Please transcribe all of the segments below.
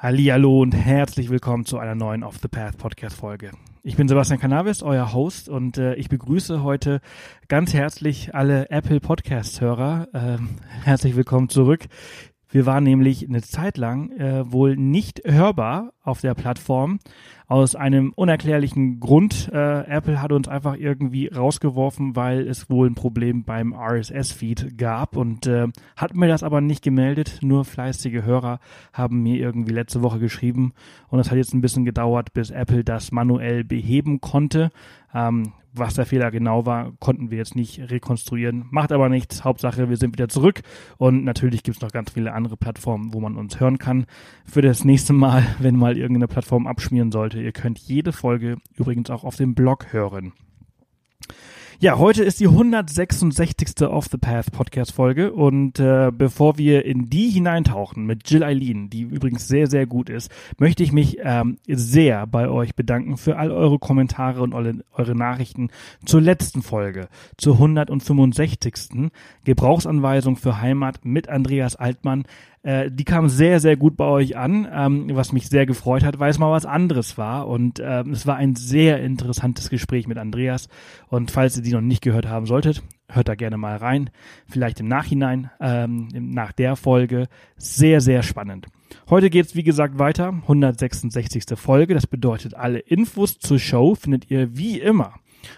Hallihallo und herzlich willkommen zu einer neuen Off the Path Podcast Folge. Ich bin Sebastian Cannabis, euer Host und äh, ich begrüße heute ganz herzlich alle Apple Podcast Hörer. Ähm, herzlich willkommen zurück. Wir waren nämlich eine Zeit lang äh, wohl nicht hörbar auf der Plattform aus einem unerklärlichen Grund. Äh, Apple hat uns einfach irgendwie rausgeworfen, weil es wohl ein Problem beim RSS-Feed gab und äh, hat mir das aber nicht gemeldet. Nur fleißige Hörer haben mir irgendwie letzte Woche geschrieben und es hat jetzt ein bisschen gedauert, bis Apple das manuell beheben konnte. Ähm, was der Fehler genau war, konnten wir jetzt nicht rekonstruieren. Macht aber nichts. Hauptsache, wir sind wieder zurück. Und natürlich gibt es noch ganz viele andere Plattformen, wo man uns hören kann. Für das nächste Mal, wenn mal irgendeine Plattform abschmieren sollte, ihr könnt jede Folge übrigens auch auf dem Blog hören. Ja, heute ist die 166. Off the Path Podcast Folge und äh, bevor wir in die hineintauchen mit Jill Eileen, die übrigens sehr, sehr gut ist, möchte ich mich ähm, sehr bei euch bedanken für all eure Kommentare und eure, eure Nachrichten zur letzten Folge, zur 165. Gebrauchsanweisung für Heimat mit Andreas Altmann. Äh, die kam sehr, sehr gut bei euch an, ähm, was mich sehr gefreut hat, weil es mal was anderes war. Und ähm, es war ein sehr interessantes Gespräch mit Andreas. Und falls ihr die noch nicht gehört haben solltet, hört da gerne mal rein. Vielleicht im Nachhinein, ähm, nach der Folge. Sehr, sehr spannend. Heute geht's wie gesagt, weiter. 166. Folge. Das bedeutet, alle Infos zur Show findet ihr wie immer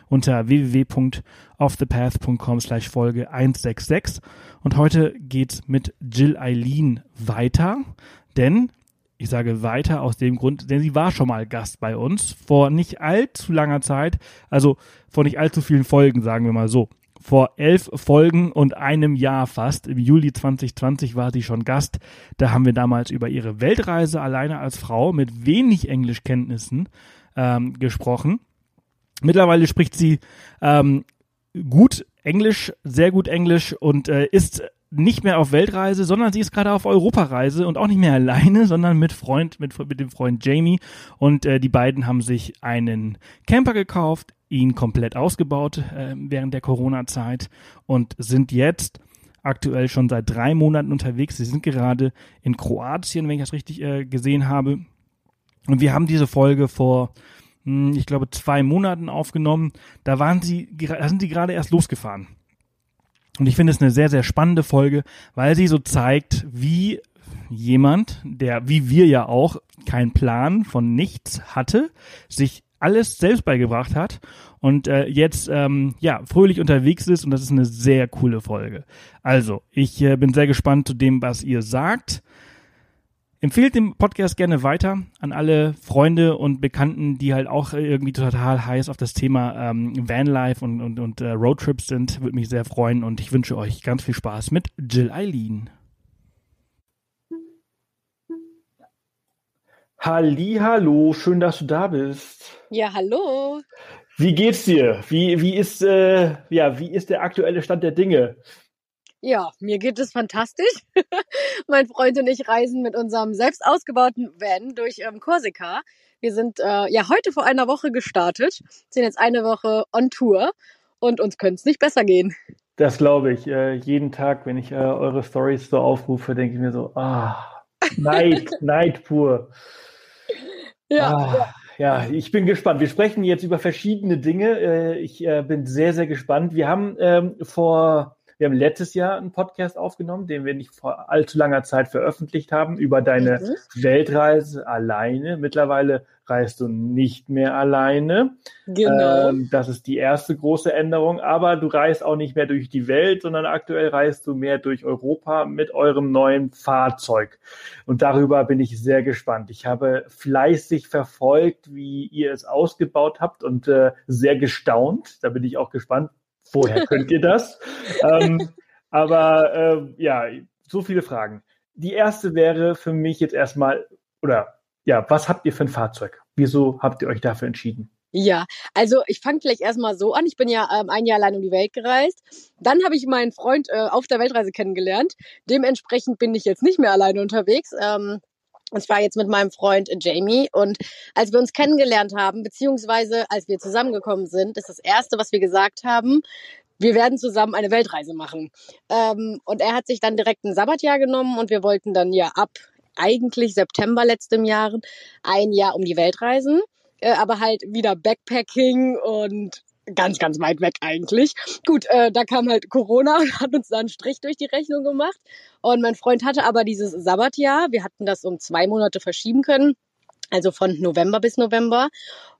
unter www.offthepath.com slash Folge 166. Und heute geht's mit Jill Eileen weiter, denn ich sage weiter aus dem Grund, denn sie war schon mal Gast bei uns vor nicht allzu langer Zeit, also vor nicht allzu vielen Folgen, sagen wir mal so. Vor elf Folgen und einem Jahr fast, im Juli 2020 war sie schon Gast. Da haben wir damals über ihre Weltreise alleine als Frau mit wenig Englischkenntnissen ähm, gesprochen. Mittlerweile spricht sie ähm, gut Englisch, sehr gut Englisch und äh, ist nicht mehr auf Weltreise, sondern sie ist gerade auf Europareise und auch nicht mehr alleine, sondern mit Freund, mit, mit dem Freund Jamie. Und äh, die beiden haben sich einen Camper gekauft, ihn komplett ausgebaut äh, während der Corona-Zeit und sind jetzt aktuell schon seit drei Monaten unterwegs. Sie sind gerade in Kroatien, wenn ich das richtig äh, gesehen habe. Und wir haben diese Folge vor ich glaube, zwei Monaten aufgenommen. Da waren sie, da sind sie gerade erst losgefahren. Und ich finde es eine sehr, sehr spannende Folge, weil sie so zeigt, wie jemand, der, wie wir ja auch, keinen Plan von nichts hatte, sich alles selbst beigebracht hat und äh, jetzt ähm, ja fröhlich unterwegs ist und das ist eine sehr coole Folge. Also ich äh, bin sehr gespannt zu dem, was ihr sagt. Empfehlt den Podcast gerne weiter an alle Freunde und Bekannten, die halt auch irgendwie total heiß auf das Thema ähm, Vanlife und, und, und äh, Roadtrips sind. Würde mich sehr freuen und ich wünsche euch ganz viel Spaß mit Jill Eileen. Hallo, schön, dass du da bist. Ja, hallo. Wie geht's dir? Wie, wie, ist, äh, ja, wie ist der aktuelle Stand der Dinge? Ja, mir geht es fantastisch. mein Freund und ich reisen mit unserem selbst ausgebauten Van durch ähm, Korsika. Wir sind äh, ja heute vor einer Woche gestartet, sind jetzt eine Woche on Tour und uns könnte es nicht besser gehen. Das glaube ich. Äh, jeden Tag, wenn ich äh, eure Stories so aufrufe, denke ich mir so, ah, Neid, Neid pur. Ja, ah, ja. ja, ich bin gespannt. Wir sprechen jetzt über verschiedene Dinge. Äh, ich äh, bin sehr, sehr gespannt. Wir haben ähm, vor wir haben letztes Jahr einen Podcast aufgenommen, den wir nicht vor allzu langer Zeit veröffentlicht haben, über deine mhm. Weltreise alleine. Mittlerweile reist du nicht mehr alleine. Genau. Ähm, das ist die erste große Änderung. Aber du reist auch nicht mehr durch die Welt, sondern aktuell reist du mehr durch Europa mit eurem neuen Fahrzeug. Und darüber bin ich sehr gespannt. Ich habe fleißig verfolgt, wie ihr es ausgebaut habt und äh, sehr gestaunt. Da bin ich auch gespannt, Woher könnt ihr das? ähm, aber äh, ja, so viele Fragen. Die erste wäre für mich jetzt erstmal, oder ja, was habt ihr für ein Fahrzeug? Wieso habt ihr euch dafür entschieden? Ja, also ich fange vielleicht erstmal so an. Ich bin ja ähm, ein Jahr allein um die Welt gereist. Dann habe ich meinen Freund äh, auf der Weltreise kennengelernt. Dementsprechend bin ich jetzt nicht mehr alleine unterwegs. Ähm, und zwar jetzt mit meinem Freund Jamie. Und als wir uns kennengelernt haben, beziehungsweise als wir zusammengekommen sind, ist das Erste, was wir gesagt haben, wir werden zusammen eine Weltreise machen. Ähm, und er hat sich dann direkt ein Sabbatjahr genommen und wir wollten dann ja ab eigentlich September letztem Jahr ein Jahr um die Welt reisen, äh, aber halt wieder Backpacking und ganz, ganz weit weg eigentlich. Gut, äh, da kam halt Corona und hat uns da einen Strich durch die Rechnung gemacht. Und mein Freund hatte aber dieses Sabbatjahr. Wir hatten das um zwei Monate verschieben können. Also von November bis November.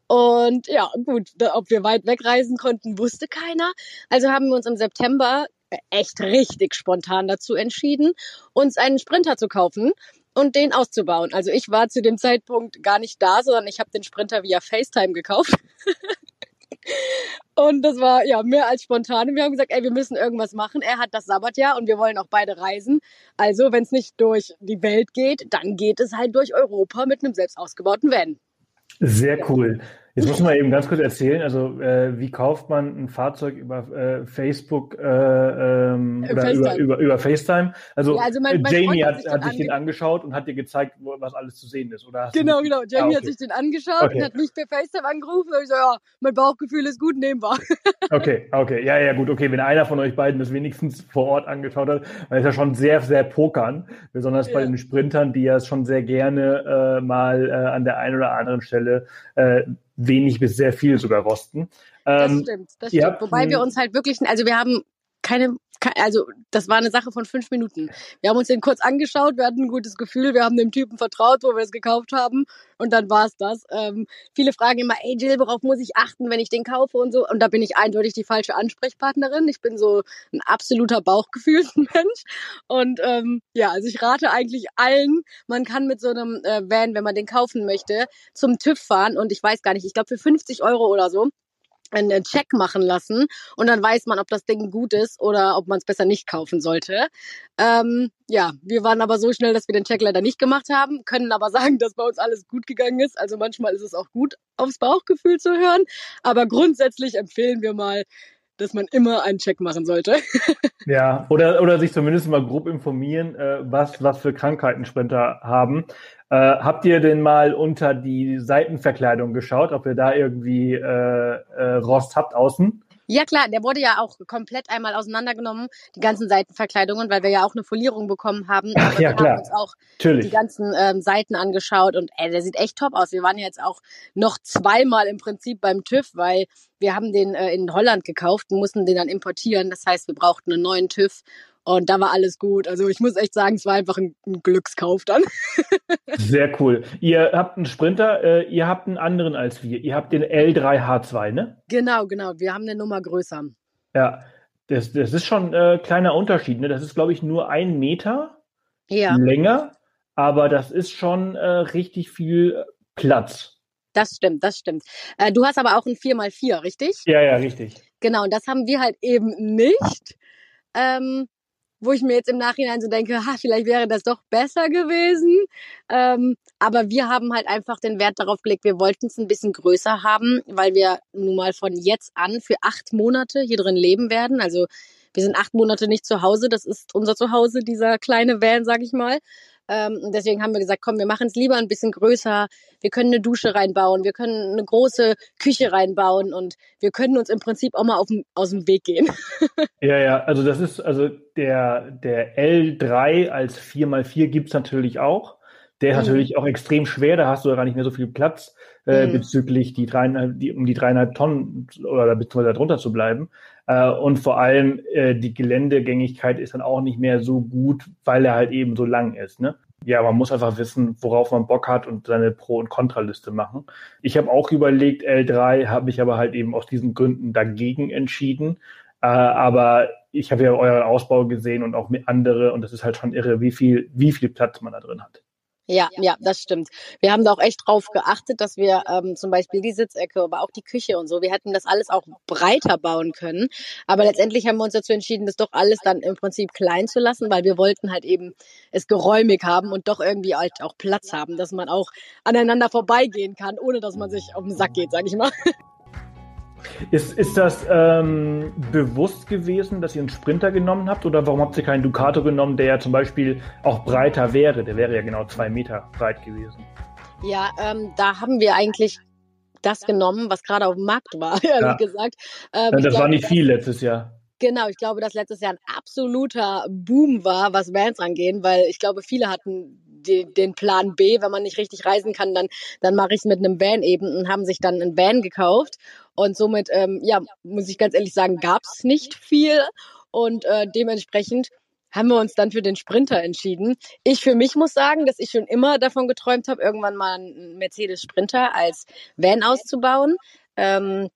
Und ja, gut, ob wir weit wegreisen konnten, wusste keiner. Also haben wir uns im September echt richtig spontan dazu entschieden, uns einen Sprinter zu kaufen und den auszubauen. Also ich war zu dem Zeitpunkt gar nicht da, sondern ich habe den Sprinter via FaceTime gekauft. und das war ja mehr als spontan. Wir haben gesagt, ey, wir müssen irgendwas machen. Er hat das Sabbatjahr und wir wollen auch beide reisen. Also, wenn es nicht durch die Welt geht, dann geht es halt durch Europa mit einem selbst ausgebauten Van. Sehr cool. Jetzt muss man eben ganz kurz erzählen, also äh, wie kauft man ein Fahrzeug über äh, Facebook äh, ähm, oder FaceTime. Über, über, über FaceTime? Also, ja, also mein, mein Jamie hat, hat sich den angeschaut und hat dir gezeigt, wo, was alles zu sehen ist, oder? Genau, genau. Jamie ah, okay. hat sich den angeschaut okay. und hat mich per FaceTime angerufen und ich so, ja, mein Bauchgefühl ist gut, nehmen wir. okay, okay, ja, ja, gut, okay. Wenn einer von euch beiden das wenigstens vor Ort angeschaut hat, dann ist ja schon sehr, sehr pokern, besonders ja. bei den Sprintern, die ja schon sehr gerne äh, mal äh, an der einen oder anderen Stelle äh, wenig bis sehr viel sogar rosten. Das ähm, stimmt, das stimmt. Habt, Wobei wir uns halt wirklich, also wir haben keine, also das war eine Sache von fünf Minuten. Wir haben uns den kurz angeschaut, wir hatten ein gutes Gefühl, wir haben dem Typen vertraut, wo wir es gekauft haben und dann war es das. Ähm, viele fragen immer, ey Jill, worauf muss ich achten, wenn ich den kaufe und so und da bin ich eindeutig die falsche Ansprechpartnerin. Ich bin so ein absoluter Bauchgefühlsmensch und ähm, ja, also ich rate eigentlich allen, man kann mit so einem äh, Van, wenn man den kaufen möchte, zum TÜV fahren und ich weiß gar nicht, ich glaube für 50 Euro oder so einen Check machen lassen und dann weiß man, ob das Ding gut ist oder ob man es besser nicht kaufen sollte. Ähm, ja, wir waren aber so schnell, dass wir den Check leider nicht gemacht haben, können aber sagen, dass bei uns alles gut gegangen ist. Also manchmal ist es auch gut, aufs Bauchgefühl zu hören, aber grundsätzlich empfehlen wir mal, dass man immer einen Check machen sollte. ja, oder, oder sich zumindest mal grob informieren, äh, was, was für Krankheiten Sprinter haben. Äh, habt ihr denn mal unter die Seitenverkleidung geschaut, ob ihr da irgendwie äh, äh, Rost habt außen? Ja klar, der wurde ja auch komplett einmal auseinandergenommen, die ganzen Seitenverkleidungen, weil wir ja auch eine Folierung bekommen haben. Ach, ja, wir klar. haben uns auch Natürlich. die ganzen ähm, Seiten angeschaut und ey, der sieht echt top aus. Wir waren jetzt auch noch zweimal im Prinzip beim TÜV, weil wir haben den äh, in Holland gekauft und mussten den dann importieren. Das heißt, wir brauchten einen neuen TÜV und da war alles gut. Also ich muss echt sagen, es war einfach ein, ein Glückskauf dann. Sehr cool. Ihr habt einen Sprinter, äh, ihr habt einen anderen als wir. Ihr habt den L3H2, ne? Genau, genau. Wir haben eine Nummer größer. Ja, das, das ist schon ein äh, kleiner Unterschied. Ne? Das ist, glaube ich, nur ein Meter ja. länger, aber das ist schon äh, richtig viel Platz. Das stimmt, das stimmt. Äh, du hast aber auch ein 4x4, richtig? Ja, ja, richtig. Genau, und das haben wir halt eben nicht. Ähm, wo ich mir jetzt im Nachhinein so denke, ha, vielleicht wäre das doch besser gewesen. Ähm, aber wir haben halt einfach den Wert darauf gelegt, wir wollten es ein bisschen größer haben, weil wir nun mal von jetzt an für acht Monate hier drin leben werden. Also wir sind acht Monate nicht zu Hause, das ist unser Zuhause, dieser kleine Van, sag ich mal. Ähm, deswegen haben wir gesagt, komm, wir machen es lieber ein bisschen größer. Wir können eine Dusche reinbauen, wir können eine große Küche reinbauen und wir können uns im Prinzip auch mal auf, aus dem Weg gehen. ja, ja, also das ist, also der, der L3 als 4x4 gibt's natürlich auch. Der ist mhm. natürlich auch extrem schwer, da hast du ja gar nicht mehr so viel Platz äh, mhm. bezüglich die dreieinhalb, die, um die dreieinhalb Tonnen oder beziehungsweise darunter zu bleiben. Äh, und vor allem äh, die Geländegängigkeit ist dann auch nicht mehr so gut, weil er halt eben so lang ist. Ne? Ja, man muss einfach wissen, worauf man Bock hat und seine Pro- und Kontraliste machen. Ich habe auch überlegt, L3 habe ich aber halt eben aus diesen Gründen dagegen entschieden. Äh, aber ich habe ja euren Ausbau gesehen und auch mit andere und das ist halt schon irre, wie viel, wie viel Platz man da drin hat. Ja, ja, das stimmt. Wir haben da auch echt drauf geachtet, dass wir ähm, zum Beispiel die Sitzecke, aber auch die Küche und so, wir hätten das alles auch breiter bauen können. Aber letztendlich haben wir uns dazu entschieden, das doch alles dann im Prinzip klein zu lassen, weil wir wollten halt eben es geräumig haben und doch irgendwie halt auch Platz haben, dass man auch aneinander vorbeigehen kann, ohne dass man sich auf den Sack geht, sag ich mal. Ist, ist das ähm, bewusst gewesen, dass ihr einen Sprinter genommen habt oder warum habt ihr keinen Ducato genommen, der ja zum Beispiel auch breiter wäre? Der wäre ja genau zwei Meter breit gewesen. Ja, ähm, da haben wir eigentlich das genommen, was gerade auf dem Markt war, ehrlich ja. gesagt. Ähm, das war nicht viel letztes Jahr. Genau, ich glaube, dass letztes Jahr ein absoluter Boom war, was Vans angehen, weil ich glaube, viele hatten die, den Plan B, wenn man nicht richtig reisen kann, dann, dann mache ich es mit einem Van eben und haben sich dann ein Van gekauft. Und somit, ähm, ja, muss ich ganz ehrlich sagen, gab es nicht viel. Und äh, dementsprechend haben wir uns dann für den Sprinter entschieden. Ich für mich muss sagen, dass ich schon immer davon geträumt habe, irgendwann mal einen Mercedes Sprinter als Van auszubauen. Ähm,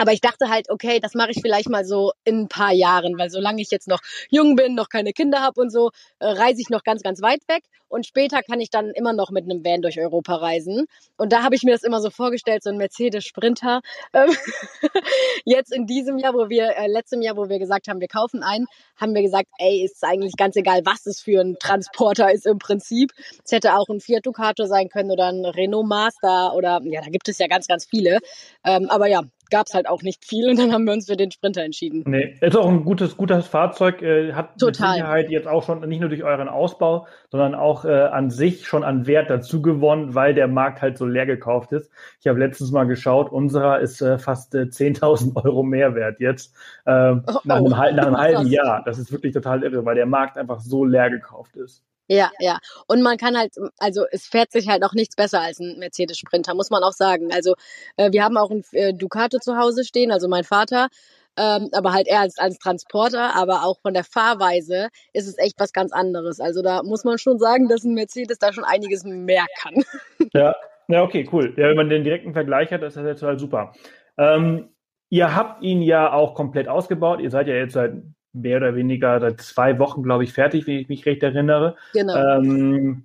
aber ich dachte halt, okay, das mache ich vielleicht mal so in ein paar Jahren, weil solange ich jetzt noch jung bin, noch keine Kinder habe und so, äh, reise ich noch ganz, ganz weit weg. Und später kann ich dann immer noch mit einem Van durch Europa reisen. Und da habe ich mir das immer so vorgestellt, so ein Mercedes Sprinter. Ähm, jetzt in diesem Jahr, wo wir, äh, letztem Jahr, wo wir gesagt haben, wir kaufen einen, haben wir gesagt, ey, ist eigentlich ganz egal, was es für ein Transporter ist im Prinzip. Es hätte auch ein Fiat Ducato sein können oder ein Renault Master oder, ja, da gibt es ja ganz, ganz viele. Ähm, aber ja, gab es halt auch nicht viel und dann haben wir uns für den Sprinter entschieden. Nee, ist auch ein gutes, gutes Fahrzeug, äh, hat Total. mit Sicherheit jetzt auch schon nicht nur durch euren Ausbau, sondern auch äh, an sich schon an Wert dazu gewonnen, weil der Markt halt so leer gekauft ist. Ich habe letztens mal geschaut, unserer ist äh, fast äh, 10.000 Euro Mehrwert jetzt äh, oh, nach, einem, nach einem halben Jahr. Das ist wirklich total irre, weil der Markt einfach so leer gekauft ist. Ja, ja. Und man kann halt, also es fährt sich halt auch nichts besser als ein Mercedes Sprinter, muss man auch sagen. Also äh, wir haben auch ein äh, Ducato zu Hause stehen, also mein Vater, ähm, aber halt eher als, als Transporter, aber auch von der Fahrweise ist es echt was ganz anderes. Also da muss man schon sagen, dass ein Mercedes da schon einiges mehr kann. Ja, ja, okay, cool. Ja, wenn man den direkten Vergleich hat, ist das jetzt total super. Ähm, ihr habt ihn ja auch komplett ausgebaut. Ihr seid ja jetzt seit mehr oder weniger seit zwei Wochen, glaube ich, fertig, wenn ich mich recht erinnere. Genau. Ähm,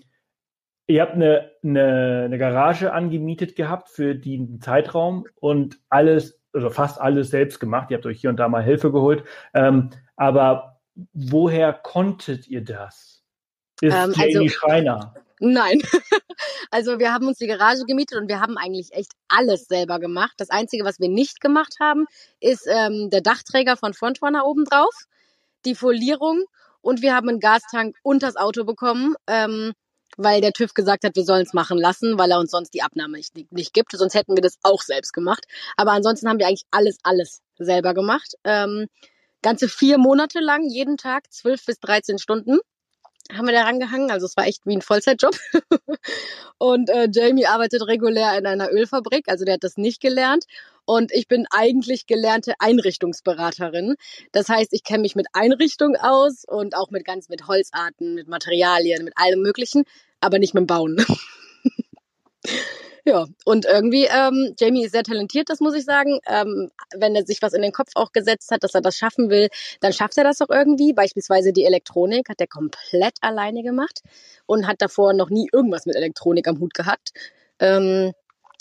ihr habt eine, eine, eine Garage angemietet gehabt für den Zeitraum und alles, also fast alles selbst gemacht. Ihr habt euch hier und da mal Hilfe geholt. Ähm, aber woher konntet ihr das? Ist ähm, Jamie also, Schreiner? Nein. also wir haben uns die Garage gemietet und wir haben eigentlich echt alles selber gemacht. Das Einzige, was wir nicht gemacht haben, ist ähm, der Dachträger von Frontrunner oben drauf die Folierung und wir haben einen Gastank und das Auto bekommen, ähm, weil der TÜV gesagt hat, wir sollen es machen lassen, weil er uns sonst die Abnahme nicht, nicht gibt. Sonst hätten wir das auch selbst gemacht. Aber ansonsten haben wir eigentlich alles, alles selber gemacht. Ähm, ganze vier Monate lang, jeden Tag, zwölf bis dreizehn Stunden haben wir da rangehangen. Also es war echt wie ein Vollzeitjob. und äh, Jamie arbeitet regulär in einer Ölfabrik, also der hat das nicht gelernt. Und ich bin eigentlich gelernte Einrichtungsberaterin. Das heißt, ich kenne mich mit Einrichtung aus und auch mit ganz mit Holzarten, mit Materialien, mit allem Möglichen, aber nicht mit dem Bauen. Ja, und irgendwie, ähm, Jamie ist sehr talentiert, das muss ich sagen. Ähm, wenn er sich was in den Kopf auch gesetzt hat, dass er das schaffen will, dann schafft er das auch irgendwie. Beispielsweise die Elektronik hat er komplett alleine gemacht und hat davor noch nie irgendwas mit Elektronik am Hut gehabt. Ähm,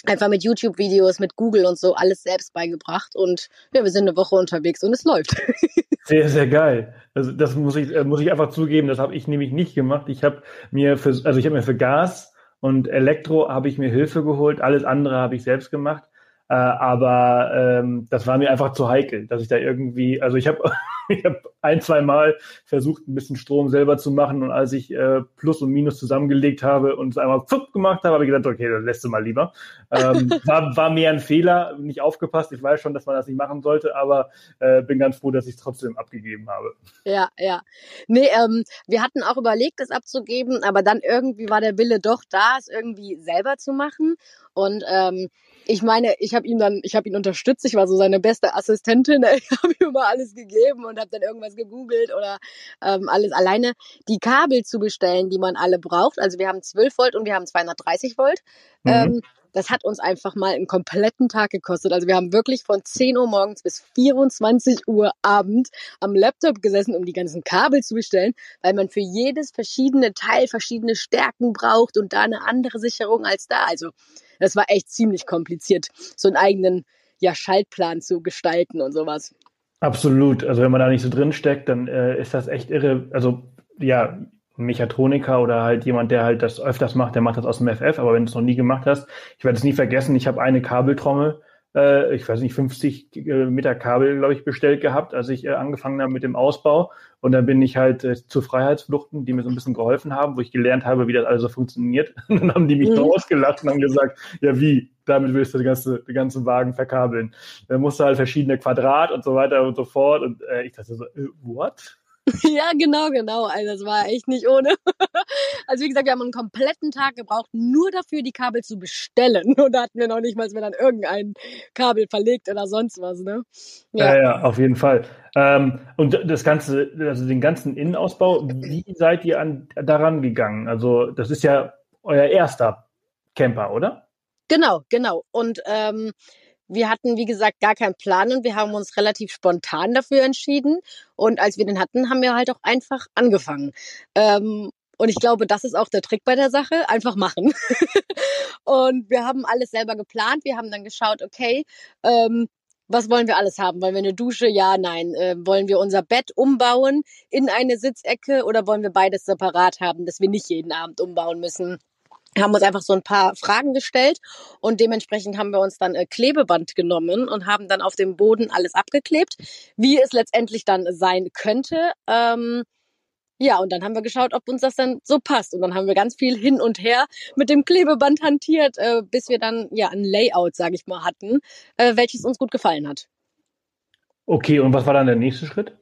einfach mit YouTube-Videos, mit Google und so alles selbst beigebracht. Und ja, wir sind eine Woche unterwegs und es läuft. Sehr, sehr geil. Also das muss ich, äh, muss ich einfach zugeben, das habe ich nämlich nicht gemacht. Ich habe mir für, also ich habe mir für Gas und Elektro habe ich mir Hilfe geholt, alles andere habe ich selbst gemacht. Äh, aber ähm, das war mir einfach zu heikel, dass ich da irgendwie, also ich habe ich hab ein, zwei Mal versucht, ein bisschen Strom selber zu machen und als ich äh, Plus und Minus zusammengelegt habe und es einmal pfupp gemacht habe, habe ich gedacht, okay, das lässt du mal lieber. Ähm, war, war mehr ein Fehler, nicht aufgepasst. Ich weiß schon, dass man das nicht machen sollte, aber äh, bin ganz froh, dass ich es trotzdem abgegeben habe. Ja, ja. Nee, ähm, wir hatten auch überlegt, es abzugeben, aber dann irgendwie war der Wille doch da, es irgendwie selber zu machen. Und ähm, ich meine, ich habe ihn dann, ich habe ihn unterstützt, ich war so seine beste Assistentin, ich habe ihm immer alles gegeben und habe dann irgendwas gegoogelt oder ähm, alles alleine. Die Kabel zu bestellen, die man alle braucht, also wir haben 12 Volt und wir haben 230 Volt, mhm. ähm, das hat uns einfach mal einen kompletten Tag gekostet. Also wir haben wirklich von 10 Uhr morgens bis 24 Uhr Abend am Laptop gesessen, um die ganzen Kabel zu bestellen, weil man für jedes verschiedene Teil verschiedene Stärken braucht und da eine andere Sicherung als da. Also das war echt ziemlich kompliziert, so einen eigenen ja, Schaltplan zu gestalten und sowas. Absolut. Also wenn man da nicht so drin steckt, dann äh, ist das echt irre. Also ja, Mechatroniker oder halt jemand, der halt das öfters macht, der macht das aus dem FF, aber wenn du es noch nie gemacht hast, ich werde es nie vergessen, ich habe eine Kabeltrommel äh, ich weiß nicht, 50 äh, Meter Kabel, glaube ich, bestellt gehabt, als ich äh, angefangen habe mit dem Ausbau. Und dann bin ich halt äh, zu Freiheitsfluchten, die mir so ein bisschen geholfen haben, wo ich gelernt habe, wie das alles so funktioniert. Und dann haben die mich mhm. ausgelacht und haben gesagt, ja wie, damit willst du den ganzen, den ganzen Wagen verkabeln. Dann musst du halt verschiedene Quadrat und so weiter und so fort. Und äh, ich dachte so, äh, what? Ja, genau, genau. Also das war echt nicht ohne. Also wie gesagt, wir haben einen kompletten Tag gebraucht, nur dafür die Kabel zu bestellen. Und da hatten wir noch nicht mal mehr dann irgendein Kabel verlegt oder sonst was, ne? Ja, ja, ja auf jeden Fall. Ähm, und das Ganze, also den ganzen Innenausbau, wie seid ihr an, daran gegangen? Also das ist ja euer erster Camper, oder? Genau, genau. Und ähm, wir hatten, wie gesagt, gar keinen Plan und wir haben uns relativ spontan dafür entschieden. Und als wir den hatten, haben wir halt auch einfach angefangen. Ähm, und ich glaube, das ist auch der Trick bei der Sache. Einfach machen. und wir haben alles selber geplant. Wir haben dann geschaut, okay, ähm, was wollen wir alles haben? Wollen wir eine Dusche? Ja, nein. Äh, wollen wir unser Bett umbauen in eine Sitzecke oder wollen wir beides separat haben, dass wir nicht jeden Abend umbauen müssen? Haben uns einfach so ein paar Fragen gestellt und dementsprechend haben wir uns dann äh, Klebeband genommen und haben dann auf dem Boden alles abgeklebt, wie es letztendlich dann sein könnte. Ähm, ja, und dann haben wir geschaut, ob uns das dann so passt. Und dann haben wir ganz viel hin und her mit dem Klebeband hantiert, äh, bis wir dann ja ein Layout, sage ich mal, hatten, äh, welches uns gut gefallen hat. Okay, und was war dann der nächste Schritt?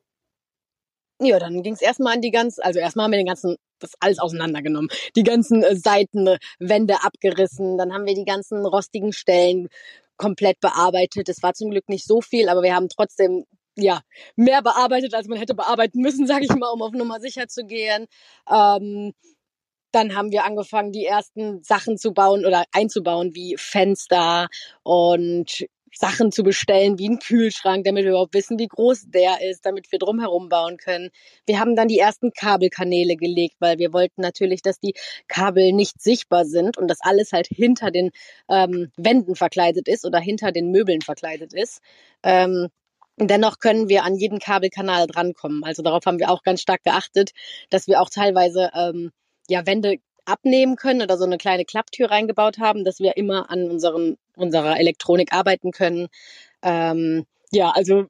Ja, dann ging es erstmal an die ganz, also erstmal haben wir den ganzen, das alles auseinandergenommen. Die ganzen äh, Seitenwände abgerissen, dann haben wir die ganzen rostigen Stellen komplett bearbeitet. Es war zum Glück nicht so viel, aber wir haben trotzdem ja mehr bearbeitet, als man hätte bearbeiten müssen, sage ich mal, um auf Nummer sicher zu gehen. Ähm, dann haben wir angefangen, die ersten Sachen zu bauen oder einzubauen, wie Fenster und Sachen zu bestellen, wie ein Kühlschrank, damit wir überhaupt wissen, wie groß der ist, damit wir drumherum bauen können. Wir haben dann die ersten Kabelkanäle gelegt, weil wir wollten natürlich, dass die Kabel nicht sichtbar sind und das alles halt hinter den ähm, Wänden verkleidet ist oder hinter den Möbeln verkleidet ist. Ähm, Dennoch können wir an jeden Kabelkanal drankommen. Also darauf haben wir auch ganz stark geachtet, dass wir auch teilweise ähm, ja Wände abnehmen können oder so eine kleine Klapptür reingebaut haben, dass wir immer an unseren, unserer Elektronik arbeiten können. Ähm, ja, also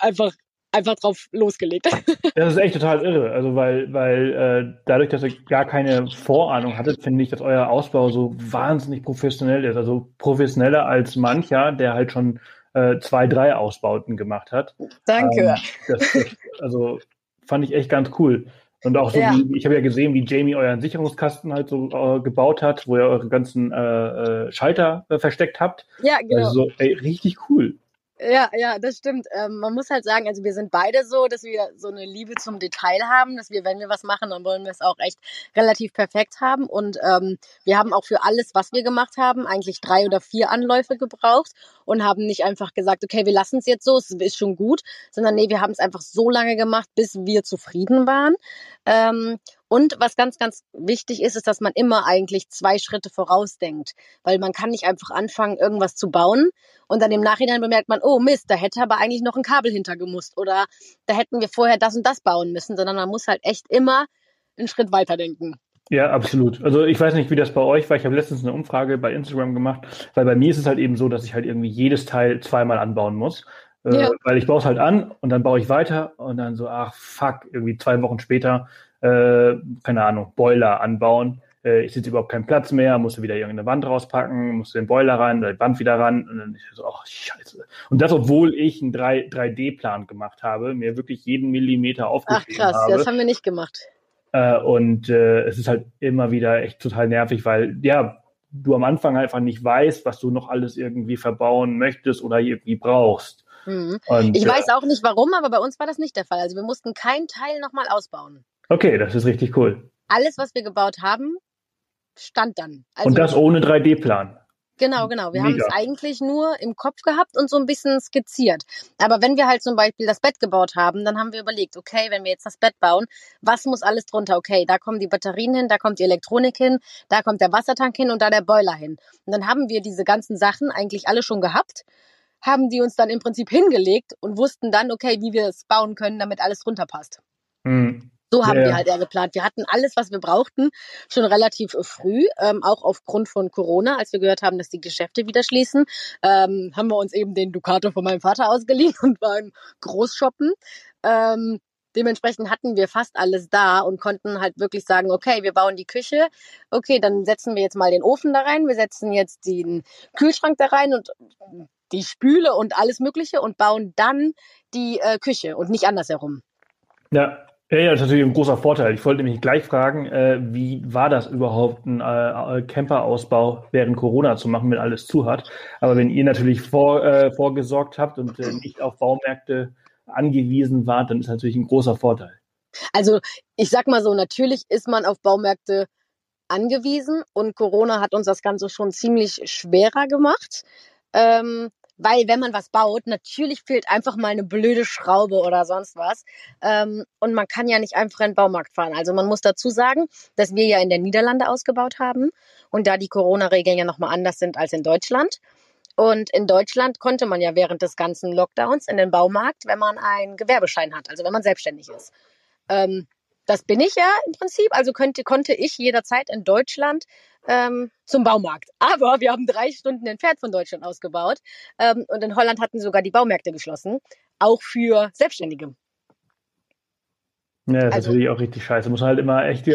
einfach einfach drauf losgelegt. Das ist echt total irre. Also weil, weil äh, dadurch, dass ihr gar keine Vorahnung hattet, finde ich, dass euer Ausbau so wahnsinnig professionell ist. Also professioneller als mancher, der halt schon äh, zwei, drei Ausbauten gemacht hat. Danke. Ähm, das, das, also fand ich echt ganz cool. Und auch so, ja. wie, ich habe ja gesehen, wie Jamie euren Sicherungskasten halt so äh, gebaut hat, wo ihr eure ganzen äh, äh, Schalter äh, versteckt habt. Ja, genau. Also, ey, richtig cool. Ja, ja, das stimmt. Ähm, man muss halt sagen, also wir sind beide so, dass wir so eine Liebe zum Detail haben, dass wir, wenn wir was machen, dann wollen wir es auch echt relativ perfekt haben. Und ähm, wir haben auch für alles, was wir gemacht haben, eigentlich drei oder vier Anläufe gebraucht und haben nicht einfach gesagt, okay, wir lassen es jetzt so, es ist schon gut, sondern nee, wir haben es einfach so lange gemacht, bis wir zufrieden waren. Ähm, und was ganz, ganz wichtig ist, ist, dass man immer eigentlich zwei Schritte vorausdenkt. Weil man kann nicht einfach anfangen, irgendwas zu bauen und dann im Nachhinein bemerkt man, oh Mist, da hätte aber eigentlich noch ein Kabel hintergemusst oder da hätten wir vorher das und das bauen müssen, sondern man muss halt echt immer einen Schritt weiterdenken. Ja, absolut. Also ich weiß nicht, wie das bei euch war. Ich habe letztens eine Umfrage bei Instagram gemacht, weil bei mir ist es halt eben so, dass ich halt irgendwie jedes Teil zweimal anbauen muss. Äh, ja. Weil ich baue es halt an und dann baue ich weiter und dann so, ach fuck, irgendwie zwei Wochen später äh, keine Ahnung, Boiler anbauen. Äh, ich sitze überhaupt keinen Platz mehr, musste wieder irgendeine Wand rauspacken, musste den Boiler ran, die Wand wieder ran. Und dann ich so, ach, scheiße. Und das, obwohl ich einen 3, 3D-Plan gemacht habe, mir wirklich jeden Millimeter aufgeschrieben habe. Ach krass, habe. das haben wir nicht gemacht. Äh, und äh, es ist halt immer wieder echt total nervig, weil, ja, du am Anfang einfach nicht weißt, was du noch alles irgendwie verbauen möchtest oder irgendwie brauchst. Mhm. Und, ich äh, weiß auch nicht warum, aber bei uns war das nicht der Fall. Also wir mussten keinen Teil nochmal ausbauen. Okay, das ist richtig cool. Alles, was wir gebaut haben, stand dann. Also, und das ohne 3D-Plan. Genau, genau. Wir Mega. haben es eigentlich nur im Kopf gehabt und so ein bisschen skizziert. Aber wenn wir halt zum Beispiel das Bett gebaut haben, dann haben wir überlegt, okay, wenn wir jetzt das Bett bauen, was muss alles drunter? Okay, da kommen die Batterien hin, da kommt die Elektronik hin, da kommt der Wassertank hin und da der Boiler hin. Und dann haben wir diese ganzen Sachen eigentlich alle schon gehabt, haben die uns dann im Prinzip hingelegt und wussten dann, okay, wie wir es bauen können, damit alles drunter passt. Mhm. So haben ja. wir halt eher geplant. Wir hatten alles, was wir brauchten, schon relativ äh, früh, ähm, auch aufgrund von Corona, als wir gehört haben, dass die Geschäfte wieder schließen, ähm, haben wir uns eben den Ducato von meinem Vater ausgeliehen und waren Großshoppen. Ähm, dementsprechend hatten wir fast alles da und konnten halt wirklich sagen, okay, wir bauen die Küche, okay, dann setzen wir jetzt mal den Ofen da rein, wir setzen jetzt den Kühlschrank da rein und die Spüle und alles Mögliche und bauen dann die äh, Küche und nicht andersherum. Ja, Ja, ja, das ist natürlich ein großer Vorteil. Ich wollte nämlich gleich fragen, äh, wie war das überhaupt, einen äh, Camperausbau während Corona zu machen, wenn alles zu hat? Aber wenn ihr natürlich vor, äh, vorgesorgt habt und äh, nicht auf Baumärkte angewiesen wart, dann ist natürlich ein großer Vorteil. Also ich sag mal so, natürlich ist man auf Baumärkte angewiesen und Corona hat uns das Ganze schon ziemlich schwerer gemacht. Ähm, weil wenn man was baut, natürlich fehlt einfach mal eine blöde Schraube oder sonst was. Ähm, und man kann ja nicht einfach in den Baumarkt fahren. Also man muss dazu sagen, dass wir ja in den Niederlande ausgebaut haben und da die Corona-Regeln ja nochmal anders sind als in Deutschland. Und in Deutschland konnte man ja während des ganzen Lockdowns in den Baumarkt, wenn man einen Gewerbeschein hat, also wenn man selbstständig ist. Ähm, das bin ich ja im Prinzip, also könnte, konnte ich jederzeit in Deutschland ähm, zum Baumarkt. Aber wir haben drei Stunden entfernt von Deutschland ausgebaut ähm, und in Holland hatten sogar die Baumärkte geschlossen, auch für Selbstständige. Ja, das also, ist natürlich auch richtig scheiße. Muss man halt immer echt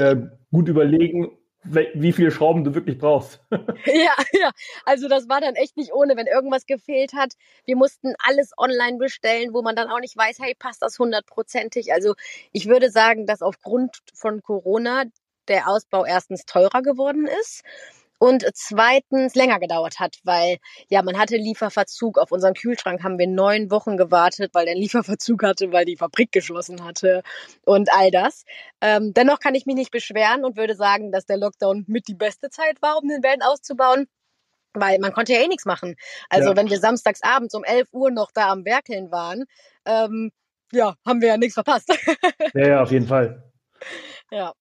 gut überlegen, wie viele Schrauben du wirklich brauchst. ja, ja. Also das war dann echt nicht ohne, wenn irgendwas gefehlt hat. Wir mussten alles online bestellen, wo man dann auch nicht weiß, hey, passt das hundertprozentig. Also ich würde sagen, dass aufgrund von Corona der Ausbau erstens teurer geworden ist und zweitens länger gedauert hat, weil ja, man hatte Lieferverzug. Auf unseren Kühlschrank haben wir neun Wochen gewartet, weil der Lieferverzug hatte, weil die Fabrik geschlossen hatte und all das. Ähm, dennoch kann ich mich nicht beschweren und würde sagen, dass der Lockdown mit die beste Zeit war, um den Van auszubauen. Weil man konnte ja eh nichts machen. Also ja. wenn wir samstags abends um 11 Uhr noch da am Werkeln waren, ähm, ja, haben wir ja nichts verpasst. ja, ja, auf jeden Fall. Ja.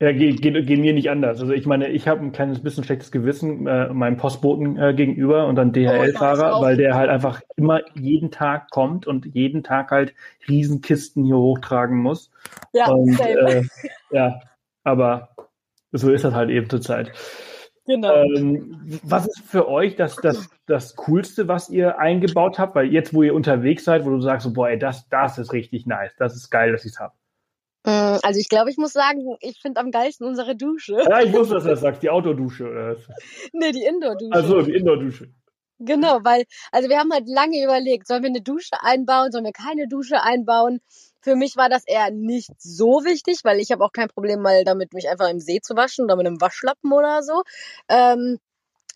Ja, geht, geht, geht mir nicht anders. Also ich meine, ich habe ein kleines bisschen schlechtes Gewissen äh, meinem Postboten äh, gegenüber und dann DHL-Fahrer, oh, weil der halt einfach immer jeden Tag kommt und jeden Tag halt Riesenkisten hier hochtragen muss. Ja, und, äh, ja, aber so ist das halt eben zurzeit. Genau. Ähm, was ist für euch das, das, das Coolste, was ihr eingebaut habt? Weil jetzt, wo ihr unterwegs seid, wo du sagst, boah, ey, das, das ist richtig nice, das ist geil, dass ich es habe. Mm, also ich glaube, ich muss sagen, ich finde am geilsten unsere Dusche. Ja, ich wusste, dass du das sagst, die Outdoor-Dusche. Oder? Nee, die Indoor-Dusche. Also die Indoor-Dusche. Genau, weil, also wir haben halt lange überlegt, sollen wir eine Dusche einbauen, sollen wir keine Dusche einbauen? Für mich war das eher nicht so wichtig, weil ich habe auch kein Problem mal damit, mich einfach im See zu waschen oder mit einem Waschlappen oder so. Ähm,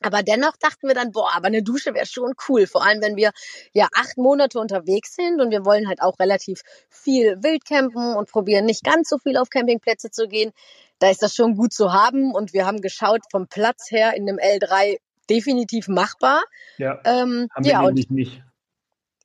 aber dennoch dachten wir dann, boah, aber eine Dusche wäre schon cool. Vor allem, wenn wir ja acht Monate unterwegs sind und wir wollen halt auch relativ viel wild campen und probieren nicht ganz so viel auf Campingplätze zu gehen. Da ist das schon gut zu haben und wir haben geschaut vom Platz her in dem L3 definitiv machbar. Ja. Ähm, haben wir ja, nämlich und, nicht.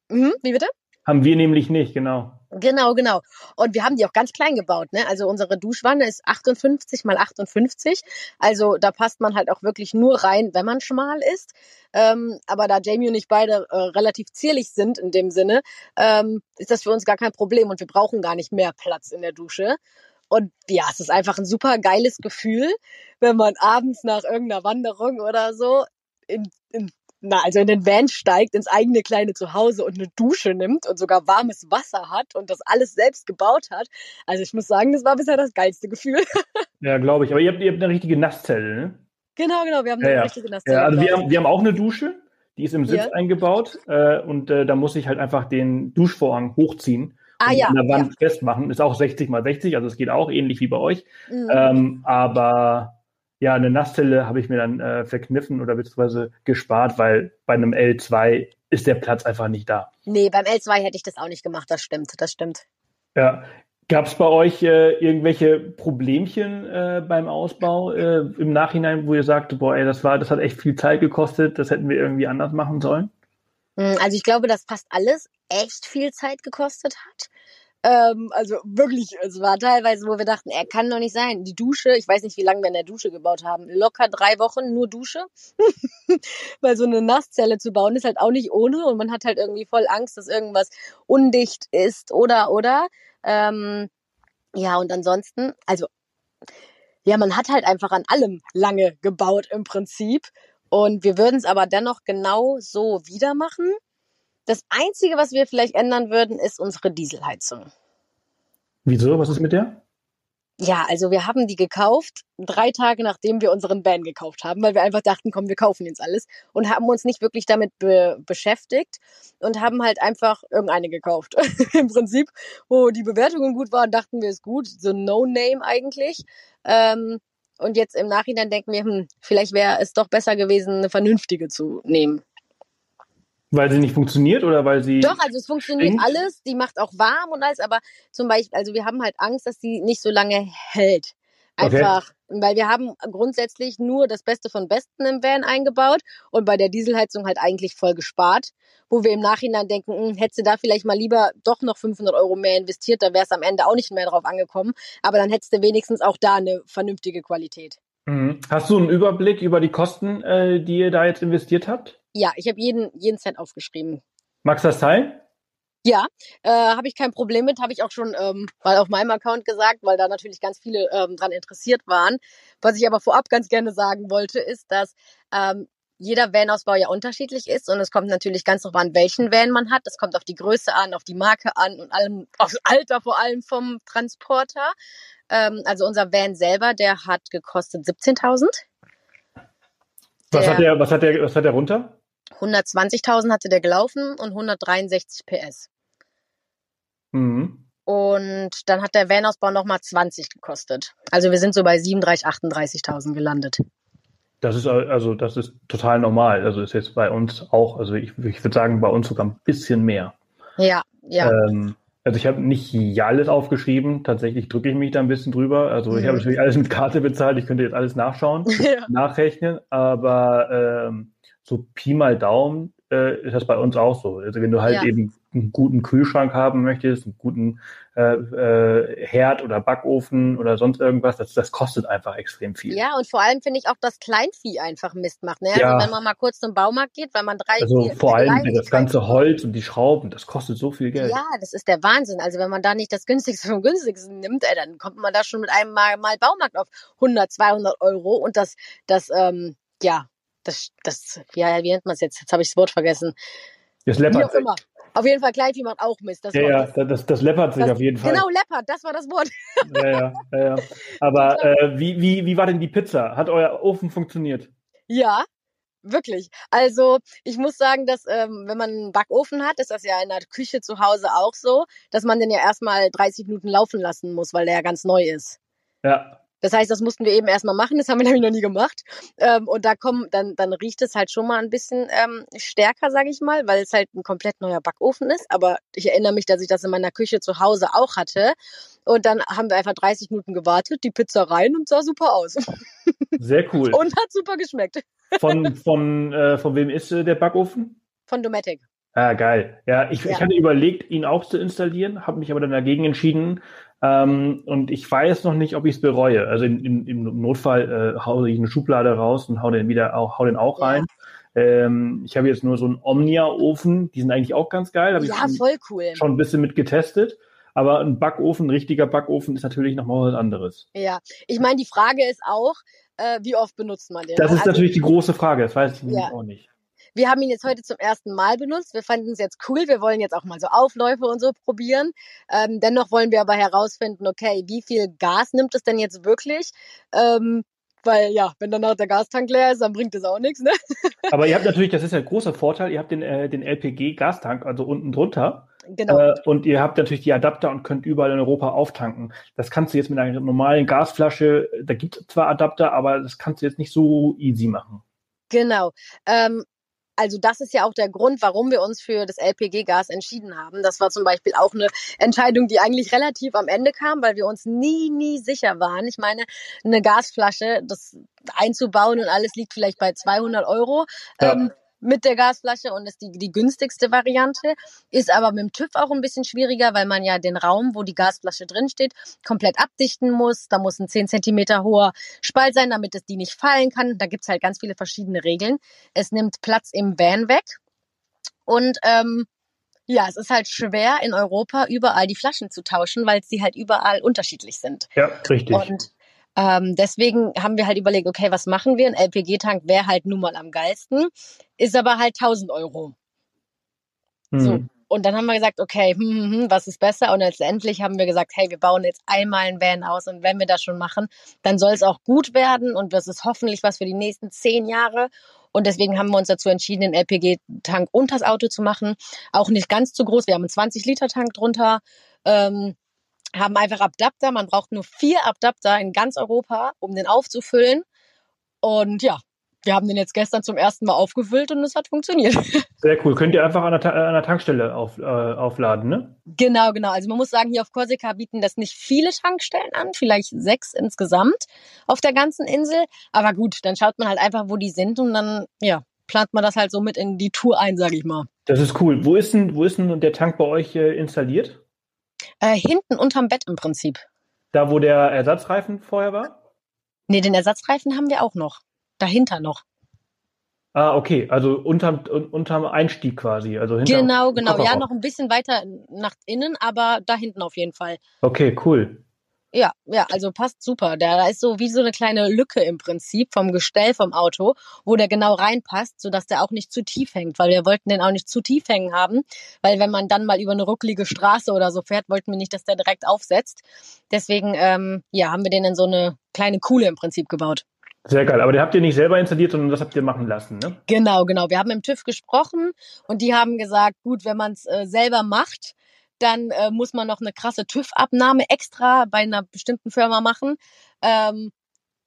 Mh, wie bitte? Haben wir nämlich nicht, genau. Genau, genau. Und wir haben die auch ganz klein gebaut. Ne? Also unsere Duschwanne ist 58 mal 58. Also da passt man halt auch wirklich nur rein, wenn man schmal ist. Ähm, aber da Jamie und ich beide äh, relativ zierlich sind in dem Sinne, ähm, ist das für uns gar kein Problem und wir brauchen gar nicht mehr Platz in der Dusche. Und ja, es ist einfach ein super geiles Gefühl, wenn man abends nach irgendeiner Wanderung oder so in, in na, also in den Van steigt, ins eigene kleine Zuhause und eine Dusche nimmt und sogar warmes Wasser hat und das alles selbst gebaut hat. Also ich muss sagen, das war bisher das geilste Gefühl. ja, glaube ich. Aber ihr habt, ihr habt eine richtige Nasszelle, ne? Genau, genau. Wir haben eine ja, richtige Nasszelle. Ja, also wir haben, wir haben auch eine Dusche. Die ist im Sitz ja. eingebaut äh, und äh, da muss ich halt einfach den Duschvorhang hochziehen ah, ja, an der Wand ja. festmachen. Ist auch 60 mal 60, also es geht auch ähnlich wie bei euch. Mhm. Ähm, aber ja, eine Nasszelle habe ich mir dann äh, verkniffen oder beziehungsweise gespart, weil bei einem L2 ist der Platz einfach nicht da. Nee, beim L2 hätte ich das auch nicht gemacht, das stimmt, das stimmt. Ja. Gab es bei euch äh, irgendwelche Problemchen äh, beim Ausbau äh, im Nachhinein, wo ihr sagt, boah, ey, das war, das hat echt viel Zeit gekostet, das hätten wir irgendwie anders machen sollen? Hm, also ich glaube, dass fast alles echt viel Zeit gekostet hat. Ähm, also wirklich, es war teilweise, wo wir dachten, er kann doch nicht sein. Die Dusche, ich weiß nicht, wie lange wir in der Dusche gebaut haben. Locker drei Wochen nur Dusche. Weil so eine Nasszelle zu bauen ist halt auch nicht ohne und man hat halt irgendwie voll Angst, dass irgendwas undicht ist oder oder. Ähm, ja, und ansonsten, also ja, man hat halt einfach an allem lange gebaut im Prinzip. Und wir würden es aber dennoch genau so wieder machen. Das Einzige, was wir vielleicht ändern würden, ist unsere Dieselheizung. Wieso? Was ist mit der? Ja, also wir haben die gekauft, drei Tage nachdem wir unseren Van gekauft haben, weil wir einfach dachten, komm, wir kaufen jetzt alles und haben uns nicht wirklich damit be beschäftigt und haben halt einfach irgendeine gekauft. Im Prinzip, wo die Bewertungen gut waren, dachten wir, ist gut, so No-Name eigentlich. Ähm, und jetzt im Nachhinein denken wir, hm, vielleicht wäre es doch besser gewesen, eine vernünftige zu nehmen. Weil sie nicht funktioniert oder weil sie. Doch, also es funktioniert stinkt? alles. Die macht auch warm und alles, aber zum Beispiel, also wir haben halt Angst, dass sie nicht so lange hält. Einfach, okay. weil wir haben grundsätzlich nur das Beste von Besten im Van eingebaut und bei der Dieselheizung halt eigentlich voll gespart, wo wir im Nachhinein denken, hm, hättest du da vielleicht mal lieber doch noch 500 Euro mehr investiert, da wäre es am Ende auch nicht mehr drauf angekommen, aber dann hättest du wenigstens auch da eine vernünftige Qualität. Mhm. Hast du einen Überblick über die Kosten, äh, die ihr da jetzt investiert habt? Ja, ich habe jeden, jeden Cent aufgeschrieben. Magst du das teilen? Ja, äh, habe ich kein Problem mit, habe ich auch schon ähm, mal auf meinem Account gesagt, weil da natürlich ganz viele ähm, dran interessiert waren. Was ich aber vorab ganz gerne sagen wollte, ist, dass ähm, jeder Van-Ausbau ja unterschiedlich ist und es kommt natürlich ganz darauf an, welchen Van man hat. Es kommt auf die Größe an, auf die Marke an und allem, aufs Alter vor allem vom Transporter. Ähm, also unser Van selber, der hat gekostet 17.000. Was hat der, was hat der, was hat der runter? 120.000 hatte der gelaufen und 163 PS. Mhm. Und dann hat der Van-Ausbau nochmal 20 gekostet. Also wir sind so bei 37, 38.000 gelandet. Das ist also, das ist total normal. Also ist jetzt bei uns auch, also ich, ich würde sagen, bei uns sogar ein bisschen mehr. Ja, ja. Ähm, also ich habe nicht alles aufgeschrieben. Tatsächlich drücke ich mich da ein bisschen drüber. Also mhm. ich habe natürlich alles mit Karte bezahlt. Ich könnte jetzt alles nachschauen, ja. nachrechnen. Aber ähm, so Pi mal Daumen äh, ist das bei uns auch so. Also wenn du halt ja. eben einen guten Kühlschrank haben möchtest, einen guten äh, äh, Herd oder Backofen oder sonst irgendwas, das, das kostet einfach extrem viel. Ja, und vor allem finde ich auch, dass Kleinvieh einfach Mist macht. Ne? Also ja. Also wenn man mal kurz zum Baumarkt geht, weil man drei Also vier, vor allem das ganze Holz und die Schrauben, das kostet so viel Geld. Ja, das ist der Wahnsinn. Also wenn man da nicht das günstigste vom günstigsten nimmt, ey, dann kommt man da schon mit einem Mal, mal Baumarkt auf 100, 200 Euro und das, das ähm, ja, das, das, ja, wie nennt man es jetzt? Jetzt habe ich das Wort vergessen. Das läppert auch immer. Auf jeden Fall, Kleinvieh macht auch Mist. Das ja, ja, das, das läppert sich das, auf jeden Fall. Genau, läppert, das war das Wort. ja, ja, ja. Aber äh, wie, wie, wie war denn die Pizza? Hat euer Ofen funktioniert? Ja, wirklich. Also ich muss sagen, dass ähm, wenn man einen Backofen hat, ist das ja in der Küche zu Hause auch so, dass man den ja erstmal 30 Minuten laufen lassen muss, weil der ja ganz neu ist. Ja. Das heißt, das mussten wir eben erstmal machen, das haben wir nämlich noch nie gemacht. Ähm, und da kommen, dann, dann riecht es halt schon mal ein bisschen ähm, stärker, sage ich mal, weil es halt ein komplett neuer Backofen ist. Aber ich erinnere mich, dass ich das in meiner Küche zu Hause auch hatte. Und dann haben wir einfach 30 Minuten gewartet, die Pizza rein und sah super aus. Sehr cool. Und hat super geschmeckt. Von, von, äh, von wem ist äh, der Backofen? Von Dometic. Ah, geil. Ja, ich, ja. ich hatte überlegt, ihn auch zu installieren, habe mich aber dann dagegen entschieden, ähm, und ich weiß noch nicht, ob ich es bereue. Also in, in, im Notfall äh, hau ich eine Schublade raus und hau den wieder auch, hau den auch rein. Ja. Ähm, ich habe jetzt nur so einen Omnia-Ofen, die sind eigentlich auch ganz geil. Hab ja, voll cool. Schon ein bisschen mit getestet. Aber ein Backofen, ein richtiger Backofen ist natürlich nochmal was anderes. Ja, ich meine, die Frage ist auch, äh, wie oft benutzt man den? Das ist also, natürlich die große Frage, das weiß ich ja. auch nicht. Wir haben ihn jetzt heute zum ersten Mal benutzt. Wir fanden es jetzt cool. Wir wollen jetzt auch mal so Aufläufe und so probieren. Ähm, dennoch wollen wir aber herausfinden, okay, wie viel Gas nimmt es denn jetzt wirklich? Ähm, weil ja, wenn danach der Gastank leer ist, dann bringt es auch nichts. Ne? Aber ihr habt natürlich, das ist ja ein großer Vorteil, ihr habt den, äh, den LPG-Gastank, also unten drunter. Genau. Äh, und ihr habt natürlich die Adapter und könnt überall in Europa auftanken. Das kannst du jetzt mit einer normalen Gasflasche, da gibt es zwar Adapter, aber das kannst du jetzt nicht so easy machen. Genau. Ähm, also das ist ja auch der Grund, warum wir uns für das LPG-Gas entschieden haben. Das war zum Beispiel auch eine Entscheidung, die eigentlich relativ am Ende kam, weil wir uns nie, nie sicher waren. Ich meine, eine Gasflasche, das einzubauen und alles liegt vielleicht bei 200 Euro. Ja. Ähm, mit der Gasflasche und ist die, die günstigste Variante. Ist aber mit dem TÜV auch ein bisschen schwieriger, weil man ja den Raum, wo die Gasflasche drin steht, komplett abdichten muss. Da muss ein 10 Zentimeter hoher Spalt sein, damit es die nicht fallen kann. Da gibt's halt ganz viele verschiedene Regeln. Es nimmt Platz im Van weg. Und ähm, ja, es ist halt schwer in Europa überall die Flaschen zu tauschen, weil sie halt überall unterschiedlich sind. Ja, richtig. Und ähm, deswegen haben wir halt überlegt, okay, was machen wir? Ein LPG-Tank wäre halt nun mal am geilsten, ist aber halt 1000 Euro. Mhm. So. und dann haben wir gesagt, okay, hm, hm, hm, was ist besser? Und letztendlich haben wir gesagt, hey, wir bauen jetzt einmal ein Van aus und wenn wir das schon machen, dann soll es auch gut werden und das ist hoffentlich was für die nächsten zehn Jahre. Und deswegen haben wir uns dazu entschieden, den LPG-Tank unter das Auto zu machen. Auch nicht ganz zu groß. Wir haben einen 20-Liter-Tank drunter. Ähm, haben einfach Adapter. Man braucht nur vier Adapter in ganz Europa, um den aufzufüllen. Und ja, wir haben den jetzt gestern zum ersten Mal aufgefüllt und es hat funktioniert. Sehr cool. Könnt ihr einfach an der, an der Tankstelle auf, äh, aufladen, ne? Genau, genau. Also man muss sagen, hier auf Korsika bieten das nicht viele Tankstellen an, vielleicht sechs insgesamt auf der ganzen Insel. Aber gut, dann schaut man halt einfach, wo die sind und dann, ja, plant man das halt so mit in die Tour ein, sage ich mal. Das ist cool. Wo ist denn, wo ist denn der Tank bei euch äh, installiert? Äh, hinten unterm Bett im Prinzip. Da, wo der Ersatzreifen vorher war? Nee, den Ersatzreifen haben wir auch noch. Dahinter noch. Ah, okay, also unterm, unterm Einstieg quasi. Also hinter genau, genau. Ja, noch ein bisschen weiter nach innen, aber da hinten auf jeden Fall. Okay, cool. Ja, ja, also passt super. Da, da ist so wie so eine kleine Lücke im Prinzip vom Gestell vom Auto, wo der genau reinpasst, sodass der auch nicht zu tief hängt, weil wir wollten den auch nicht zu tief hängen haben, weil wenn man dann mal über eine rucklige Straße oder so fährt, wollten wir nicht, dass der direkt aufsetzt. Deswegen, ähm, ja, haben wir den in so eine kleine Kuhle im Prinzip gebaut. Sehr geil. Aber den habt ihr nicht selber installiert, sondern das habt ihr machen lassen, ne? Genau, genau. Wir haben im TÜV gesprochen und die haben gesagt, gut, wenn man es äh, selber macht, dann äh, muss man noch eine krasse TÜV-Abnahme extra bei einer bestimmten Firma machen. Ähm,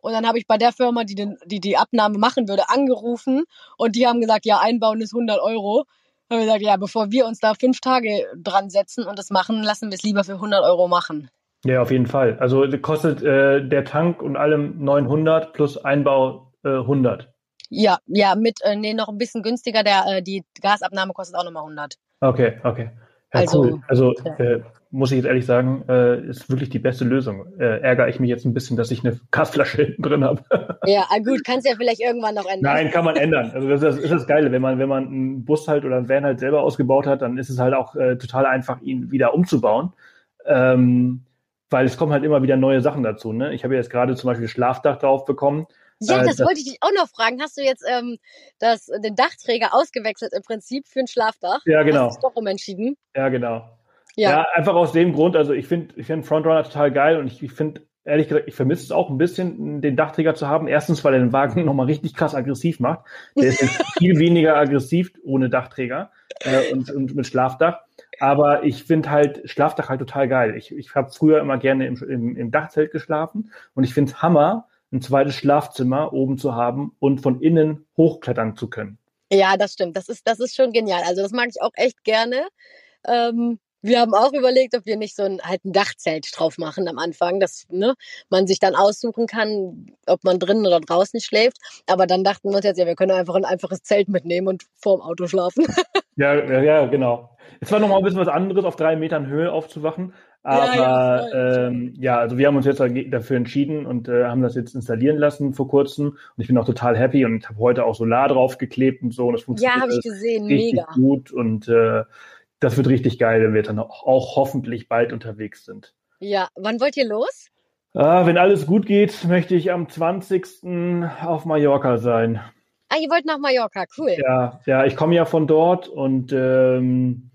und dann habe ich bei der Firma, die, den, die die Abnahme machen würde, angerufen und die haben gesagt, ja, einbauen ist 100 Euro. Haben wir gesagt, ja, bevor wir uns da fünf Tage dran setzen und das machen, lassen wir es lieber für 100 Euro machen. Ja, auf jeden Fall. Also kostet äh, der Tank und allem 900 plus Einbau äh, 100. Ja, ja, mit, äh, nee, noch ein bisschen günstiger. Der, äh, die Gasabnahme kostet auch nochmal 100. Okay, okay. Ja, also, cool. Also ja. äh, muss ich jetzt ehrlich sagen, äh, ist wirklich die beste Lösung. Äh, ärgere ich mich jetzt ein bisschen, dass ich eine Gasflasche hinten drin habe. Ja, ah, gut, kannst du ja vielleicht irgendwann noch ändern. Nein, kann man ändern. Also das ist, das Geile, wenn man wenn man einen Bus halt oder einen Van halt selber ausgebaut hat, dann ist es halt auch äh, total einfach, ihn wieder umzubauen. Ähm, weil es kommen halt immer wieder neue Sachen dazu. Ne? Ich habe jetzt gerade zum Beispiel Schlafdach drauf bekommen. Ja, äh, das, wollte ich dich auch noch fragen. Hast du jetzt ähm, das, den Dachträger ausgewechselt im Prinzip für ein Schlafdach? Ja, genau. Hast du doch umentschieden? Ja, genau. Ja. ja, einfach aus dem Grund. Also ich finde ich find Frontrunner total geil und ich, ich finde ehrlich gesagt, ich vermisse es auch ein bisschen, den Dachträger zu haben. Erstens, weil er den Wagen nochmal richtig krass aggressiv macht. Der ist viel weniger aggressiv ohne Dachträger äh, und, und mit Schlafdach. Aber ich finde halt Schlafdach halt total geil. Ich, ich habe früher immer gerne im, im, im Dachzelt geschlafen und ich finde es Hammer, ein zweites Schlafzimmer oben zu haben und von innen hochklettern zu können. Ja, das stimmt. Das ist, das ist schon genial. Also das mag ich auch echt gerne. Ähm, wir haben auch überlegt, ob wir nicht so ein halt ein Dachzelt drauf machen am Anfang, dass ne, man sich dann aussuchen kann, ob man drinnen oder draußen schläft. Aber dann dachten wir uns jetzt, ja, wir können einfach ein einfaches Zelt mitnehmen und vorm Auto schlafen. ja, ja, ja, genau. Es war nochmal ein bisschen was anderes, auf drei Metern Höhe aufzuwachen. Aber ja, ja, ähm, ja, also wir haben uns jetzt dafür entschieden und äh, haben das jetzt installieren lassen vor kurzem. Und ich bin auch total happy und habe heute auch Solar draufgeklebt und so. Und das funktioniert ja, habe ich gesehen, richtig mega gut. Und äh, das wird richtig geil, wenn wir dann auch, auch hoffentlich bald unterwegs sind. Ja, wann wollt ihr los? Ah, wenn alles gut geht, möchte ich am 20. auf Mallorca sein. Ah, ihr wollt nach Mallorca, cool. Ja, ja, ich komme ja von dort und ähm,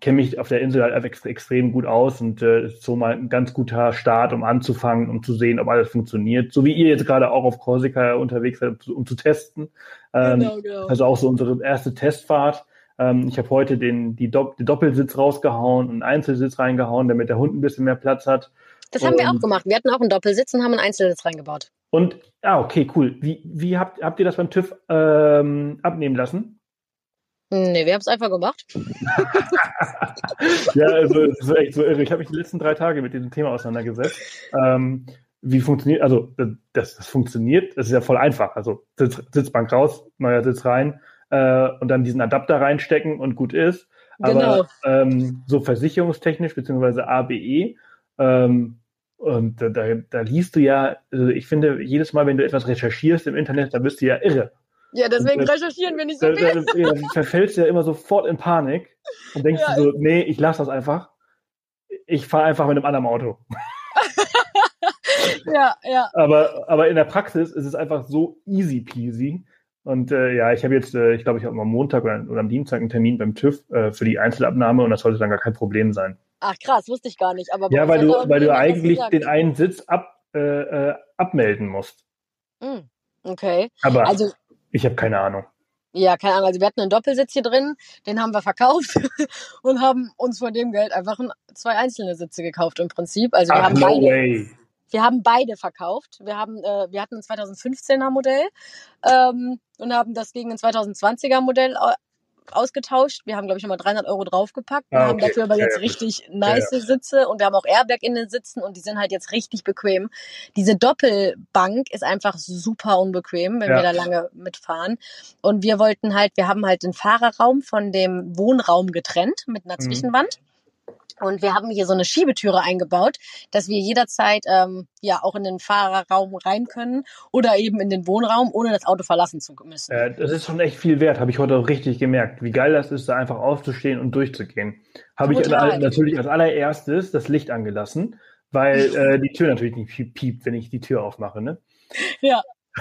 kenne mich auf der Insel halt extrem gut aus und äh, ist so mal ein ganz guter Start, um anzufangen, um zu sehen, ob alles funktioniert. So wie ihr jetzt gerade auch auf Korsika unterwegs seid, um zu testen. Ähm, genau, genau. Also auch so unsere erste Testfahrt. Ähm, ich habe heute den, die Dopp den Doppelsitz rausgehauen und einen Einzelsitz reingehauen, damit der Hund ein bisschen mehr Platz hat. Das haben und, wir auch gemacht. Wir hatten auch einen Doppelsitz und haben einen Einzelsitz reingebaut. Und, ah, okay, cool. Wie, wie habt, habt ihr das beim TÜV ähm, abnehmen lassen? Nee, wir haben es einfach gemacht. ja, also es ist echt so irre. Ich habe mich die letzten drei Tage mit diesem Thema auseinandergesetzt. Ähm, wie funktioniert, also das, das funktioniert, das ist ja voll einfach. Also Sitz, Sitzbank raus, neuer Sitz rein, äh, und dann diesen Adapter reinstecken und gut ist. Aber genau. ähm, so versicherungstechnisch beziehungsweise ABE, ähm, und da, da, da liest du ja, also ich finde, jedes Mal, wenn du etwas recherchierst im Internet, da bist du ja irre. Ja, deswegen und, recherchieren wir nicht so viel. Da, da, verfällst du ja immer sofort in Panik und denkst ja, so, nee, ich lasse das einfach. Ich fahre einfach mit einem anderen Auto. ja, ja. Aber, aber in der Praxis ist es einfach so easy peasy. Und äh, ja, ich habe jetzt, äh, ich glaube, ich habe am Montag oder, oder, am Dienstag einen Termin beim TÜV äh, für die Einzelabnahme und das sollte dann gar kein Problem sein. Ach krass, wusste ich gar nicht. Aber ja, weil du, weil du eigentlich den einen Sitz ab, äh, äh, abmelden musst. Mm, okay. Aber also, ich habe keine Ahnung. Ja, keine Ahnung. Also wir hatten einen Doppelsitz hier drin, den haben wir verkauft und haben uns von dem Geld einfach ein, zwei einzelne Sitze gekauft im Prinzip. Also wir Ach, haben no beide, way. wir haben beide verkauft. Wir haben, äh, wir hatten ein 2015er Modell ähm, und haben das gegen ein 2020er Modell ausgetauscht. Wir haben, glaube ich, nochmal 300 Euro draufgepackt. Wir Ah, haben okay. dafür aber Ja, jetzt ja. richtig nice Sitze und wir haben auch Airbag in den Sitzen und die sind halt jetzt richtig bequem. Diese Doppelbank ist einfach super unbequem, wenn Ja. wir da lange mitfahren. Und wir wollten halt, wir haben halt den Fahrerraum von dem Wohnraum getrennt mit einer Mhm. Zwischenwand. Und wir haben hier so eine Schiebetüre eingebaut, dass wir jederzeit ähm, ja auch in den Fahrerraum rein können oder eben in den Wohnraum, ohne das Auto verlassen zu müssen. Äh, das ist schon echt viel wert, habe ich heute auch richtig gemerkt, wie geil das ist, da einfach aufzustehen und durchzugehen. Habe ich Total. al- natürlich als allererstes das Licht angelassen, weil äh, die Tür natürlich nicht piep- piept, wenn ich die Tür aufmache. Ne? Ja.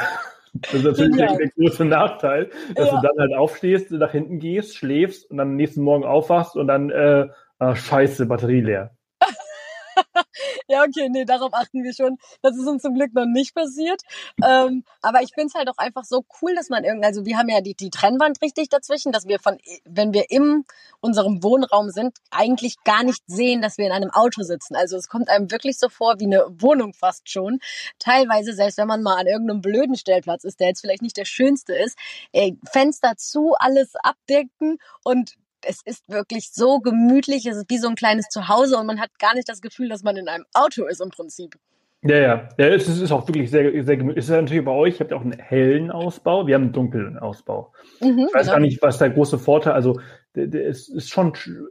Das ist natürlich der, Genial. der große Nachteil, dass Ja. du dann halt aufstehst, nach hinten gehst, schläfst und dann am nächsten Morgen aufwachst und dann, äh, ah, scheiße, Batterie leer. Ja, okay, nee, darauf achten wir schon. Das ist uns zum Glück noch nicht passiert. Ähm, aber ich find's halt auch einfach so cool, dass man irgendwie, also wir haben ja die, die Trennwand richtig dazwischen, dass wir von, wenn wir in unserem Wohnraum sind, eigentlich gar nicht sehen, dass wir in einem Auto sitzen. Also es kommt einem wirklich so vor wie eine Wohnung fast schon. Teilweise, selbst wenn man mal an irgendeinem blöden Stellplatz ist, der jetzt vielleicht nicht der schönste ist, ey, Fenster zu, alles abdecken und es ist wirklich so gemütlich, es ist wie so ein kleines Zuhause und man hat gar nicht das Gefühl, dass man in einem Auto ist im Prinzip. Ja, ja. ja es, ist, es auch wirklich sehr, sehr gemütlich. Es ist ja natürlich bei euch, ihr habt ja auch einen hellen Ausbau, wir haben einen dunklen Ausbau. Mhm, Ich weiß genau. gar nicht, was der große Vorteil, also der ist, schon, sch-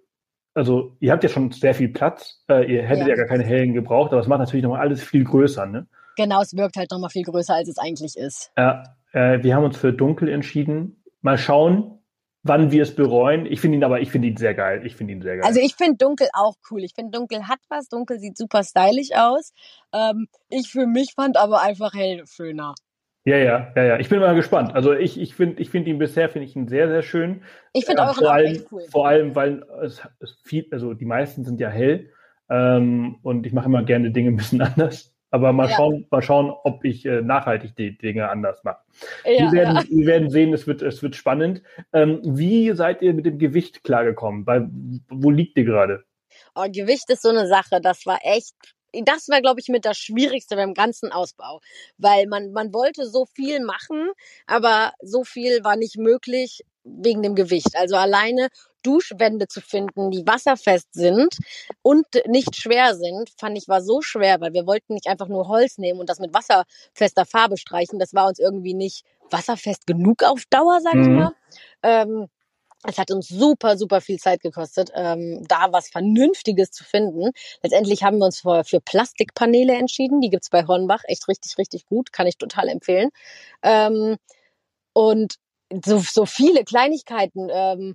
also ihr habt ja schon sehr viel Platz, äh, ihr hättet ja. Ja. gar keine hellen gebraucht, aber es macht natürlich nochmal alles viel größer, ne? Genau, es wirkt halt nochmal viel größer, als es eigentlich ist. Ja, äh, wir haben uns für dunkel entschieden. Mal schauen, wann wir es bereuen. Ich finde ihn aber, ich finde ihn sehr geil. Ich finde ihn sehr geil. Also ich finde Dunkel auch cool. Ich finde Dunkel hat was. Dunkel sieht super stylisch aus. Ähm, ich für mich fand aber einfach hell schöner. ja, ja, ja, ja. Ich bin mal gespannt. Also ich, ich finde, ich finde ihn bisher finde ich ihn sehr, sehr schön. Ich finde Äh, euren vor auch allem, cool. vor allem, weil es, es viel, also die meisten sind ja hell ähm, und ich mache immer gerne Dinge ein bisschen anders. Aber mal Ja. schauen, mal schauen, ob ich äh, nachhaltig die Dinge anders mache. Ja, wir, werden, ja. wir werden sehen, es wird, es wird spannend. Ähm, wie seid ihr mit dem Gewicht klargekommen? Weil, wo liegt ihr gerade? Oh, Gewicht ist so eine Sache. Das war echt. Das war, glaube ich, mit das Schwierigste beim ganzen Ausbau. Weil man, man wollte so viel machen, aber so viel war nicht möglich wegen dem Gewicht. Also alleine Duschwände zu finden, die wasserfest sind und nicht schwer sind, fand ich war so schwer, weil wir wollten nicht einfach nur Holz nehmen und das mit wasserfester Farbe streichen. Das war uns irgendwie nicht wasserfest genug auf Dauer, sag ich Mhm. mal. Ähm, es hat uns super, super viel Zeit gekostet, ähm, da was Vernünftiges zu finden. Letztendlich haben wir uns für, für Plastikpaneele entschieden. Die gibt's bei Hornbach. Echt richtig, richtig gut. Kann ich total empfehlen. Ähm, und so, so viele Kleinigkeiten. Ähm,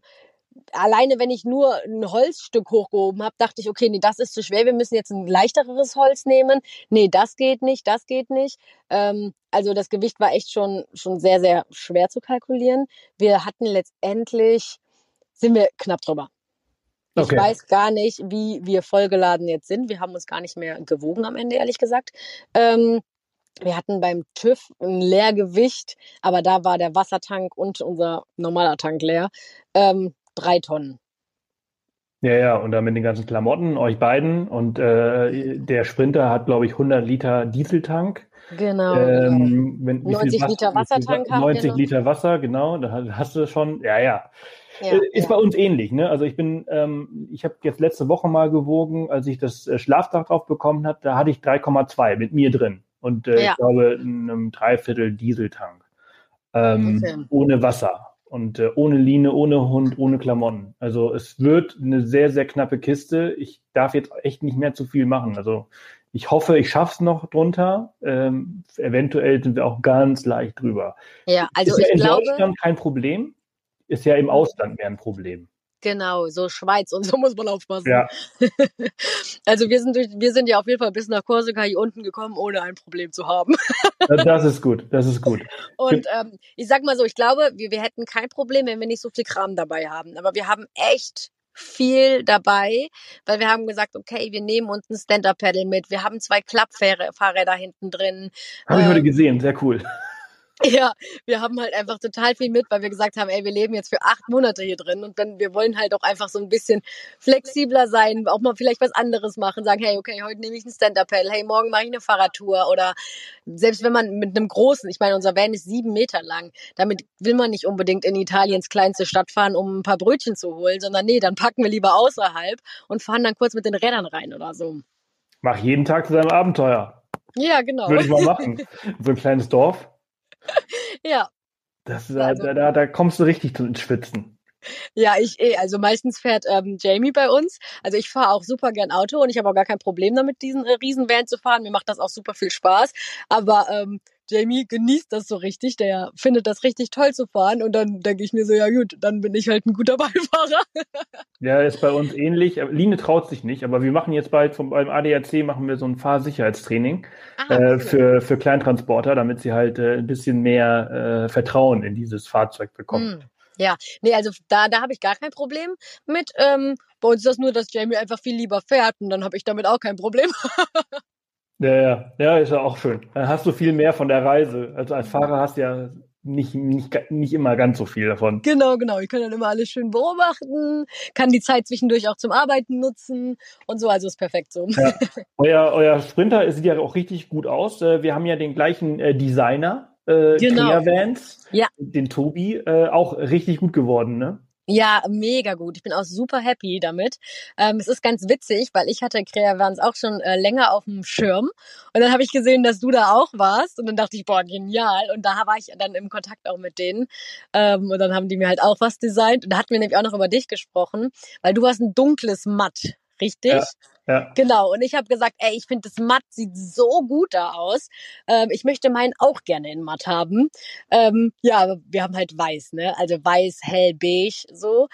alleine wenn ich nur ein Holzstück hochgehoben habe, dachte ich, okay, nee, das ist zu schwer, wir müssen jetzt ein leichteres Holz nehmen. Nee, das geht nicht, das geht nicht. Ähm, also das Gewicht war echt schon, schon sehr, sehr schwer zu kalkulieren. Wir hatten letztendlich, sind wir knapp drüber. Ich Okay. weiß gar nicht, wie wir vollgeladen jetzt sind. Wir haben uns gar nicht mehr gewogen am Ende, ehrlich gesagt. Ähm, wir hatten beim TÜV ein Leergewicht, aber da war der Wassertank und unser normaler Tank leer. Ähm, drei Tonnen. Ja, ja, und dann mit den ganzen Klamotten, euch beiden. Und äh, der Sprinter hat, glaube ich, 100 Liter Dieseltank. Genau. genau. Ähm, wenn, wie viel 90 Wasser- Liter Wassertank Wa- haben wir 90 noch. Liter Wasser, genau, da hast- du schon, ja, ja. Ja, Äh, ist ja. bei uns ähnlich, ne? Also ich bin, ähm, ich habe jetzt letzte Woche mal gewogen, als ich das äh, Schlafdach drauf bekommen hat, da hatte ich 3,2 mit mir drin. Und äh, Ja. ich glaube, in einem Dreiviertel Dieseltank. Ähm, Okay. Ohne Wasser. Und äh, ohne Line, ohne Hund, ohne Klamotten. Also es wird eine sehr, sehr knappe Kiste. Ich darf jetzt echt nicht mehr zu viel machen. Also ich hoffe, ich schaff's noch drunter. Ähm, eventuell sind wir auch ganz leicht drüber. ja, also ist ja ich in glaube, Deutschland kein Problem, ist ja im Ausland mehr ein Problem. Genau, so Schweiz und so muss man aufpassen. Ja. also wir sind durch, wir sind ja auf jeden Fall bis nach Korsika hier unten gekommen, ohne ein Problem zu haben. das ist gut, das ist gut. Und ähm, ich sag mal so, ich glaube, wir, wir hätten kein Problem, wenn wir nicht so viel Kram dabei haben. Aber wir haben echt viel dabei, weil wir haben gesagt, okay, wir nehmen uns ein Stand-Up-Pedal mit, wir haben zwei Klappfahrräder hinten drin. Habe ich heute gesehen, sehr cool. Ja, wir haben halt einfach total viel mit, weil wir gesagt haben, ey, wir leben jetzt für acht Monate hier drin und dann wir wollen halt auch einfach so ein bisschen flexibler sein, auch mal vielleicht was anderes machen, sagen, hey, okay, heute nehme ich ein Stand-Up-Pedal, hey, morgen mache ich eine Fahrradtour oder selbst wenn man mit einem großen, ich meine, unser Van ist sieben Meter lang, damit will man nicht unbedingt in Italiens kleinste Stadt fahren, um ein paar Brötchen zu holen, sondern nee, dann packen wir lieber außerhalb und fahren dann kurz mit den Rädern rein oder so. Mach jeden Tag zu deinem Abenteuer. Ja, genau. Würde ich mal machen. So ein kleines Dorf. ja. Das, da, also, da, da kommst du richtig ins Schwitzen. Ja, ich eh. Also meistens fährt ähm, Jamie bei uns. Also ich fahre auch super gern Auto und ich habe auch gar kein Problem damit, diesen äh, Riesenvan zu fahren. Mir macht das auch super viel Spaß. Aber ähm, Jamie genießt das so richtig, der findet das richtig toll zu fahren und dann denke ich mir so, ja gut, dann bin ich halt ein guter Beifahrer. ja, ist bei uns ähnlich. Line traut sich nicht, aber wir machen jetzt bald vom, beim ADAC machen wir so ein Fahrsicherheitstraining Aha, äh, für, für Kleintransporter, damit sie halt äh, ein bisschen mehr äh, Vertrauen in dieses Fahrzeug bekommen. Mm. Ja, nee, also da, da habe ich gar kein Problem mit. Ähm, bei uns ist das nur, dass Jamie einfach viel lieber fährt und dann habe ich damit auch kein Problem. Ja, ja, ja, ist ja auch schön. Dann hast du viel mehr von der Reise. Also als Fahrer hast du ja nicht, nicht, nicht immer ganz so viel davon. Genau, genau. Ich kann dann immer alles schön beobachten, kann die Zeit zwischendurch auch zum Arbeiten nutzen und so, also ist perfekt so. Ja. Euer, euer Sprinter sieht ja auch richtig gut aus. Äh, wir haben ja den gleichen äh, Designer, äh, genau. Vans, ja. den Tobi, äh, auch richtig gut geworden, ne? Ja, mega gut. Ich bin auch super happy damit. Ähm, es ist ganz witzig, weil ich hatte Creavans auch schon äh, länger auf dem Schirm und dann habe ich gesehen, dass du da auch warst und dann dachte ich, boah, genial. Und da war ich dann im Kontakt auch mit denen ähm, und dann haben die mir halt auch was designt und da hatten wir nämlich auch noch über dich gesprochen, weil du hast ein dunkles Matt, richtig? Ja. Ja. Genau. Und ich habe gesagt, ey, ich finde das matt sieht so gut da aus. Ähm, ich möchte meinen auch gerne in matt haben. Ähm, ja, wir haben halt weiß, ne? Also weiß, hell, beige, so.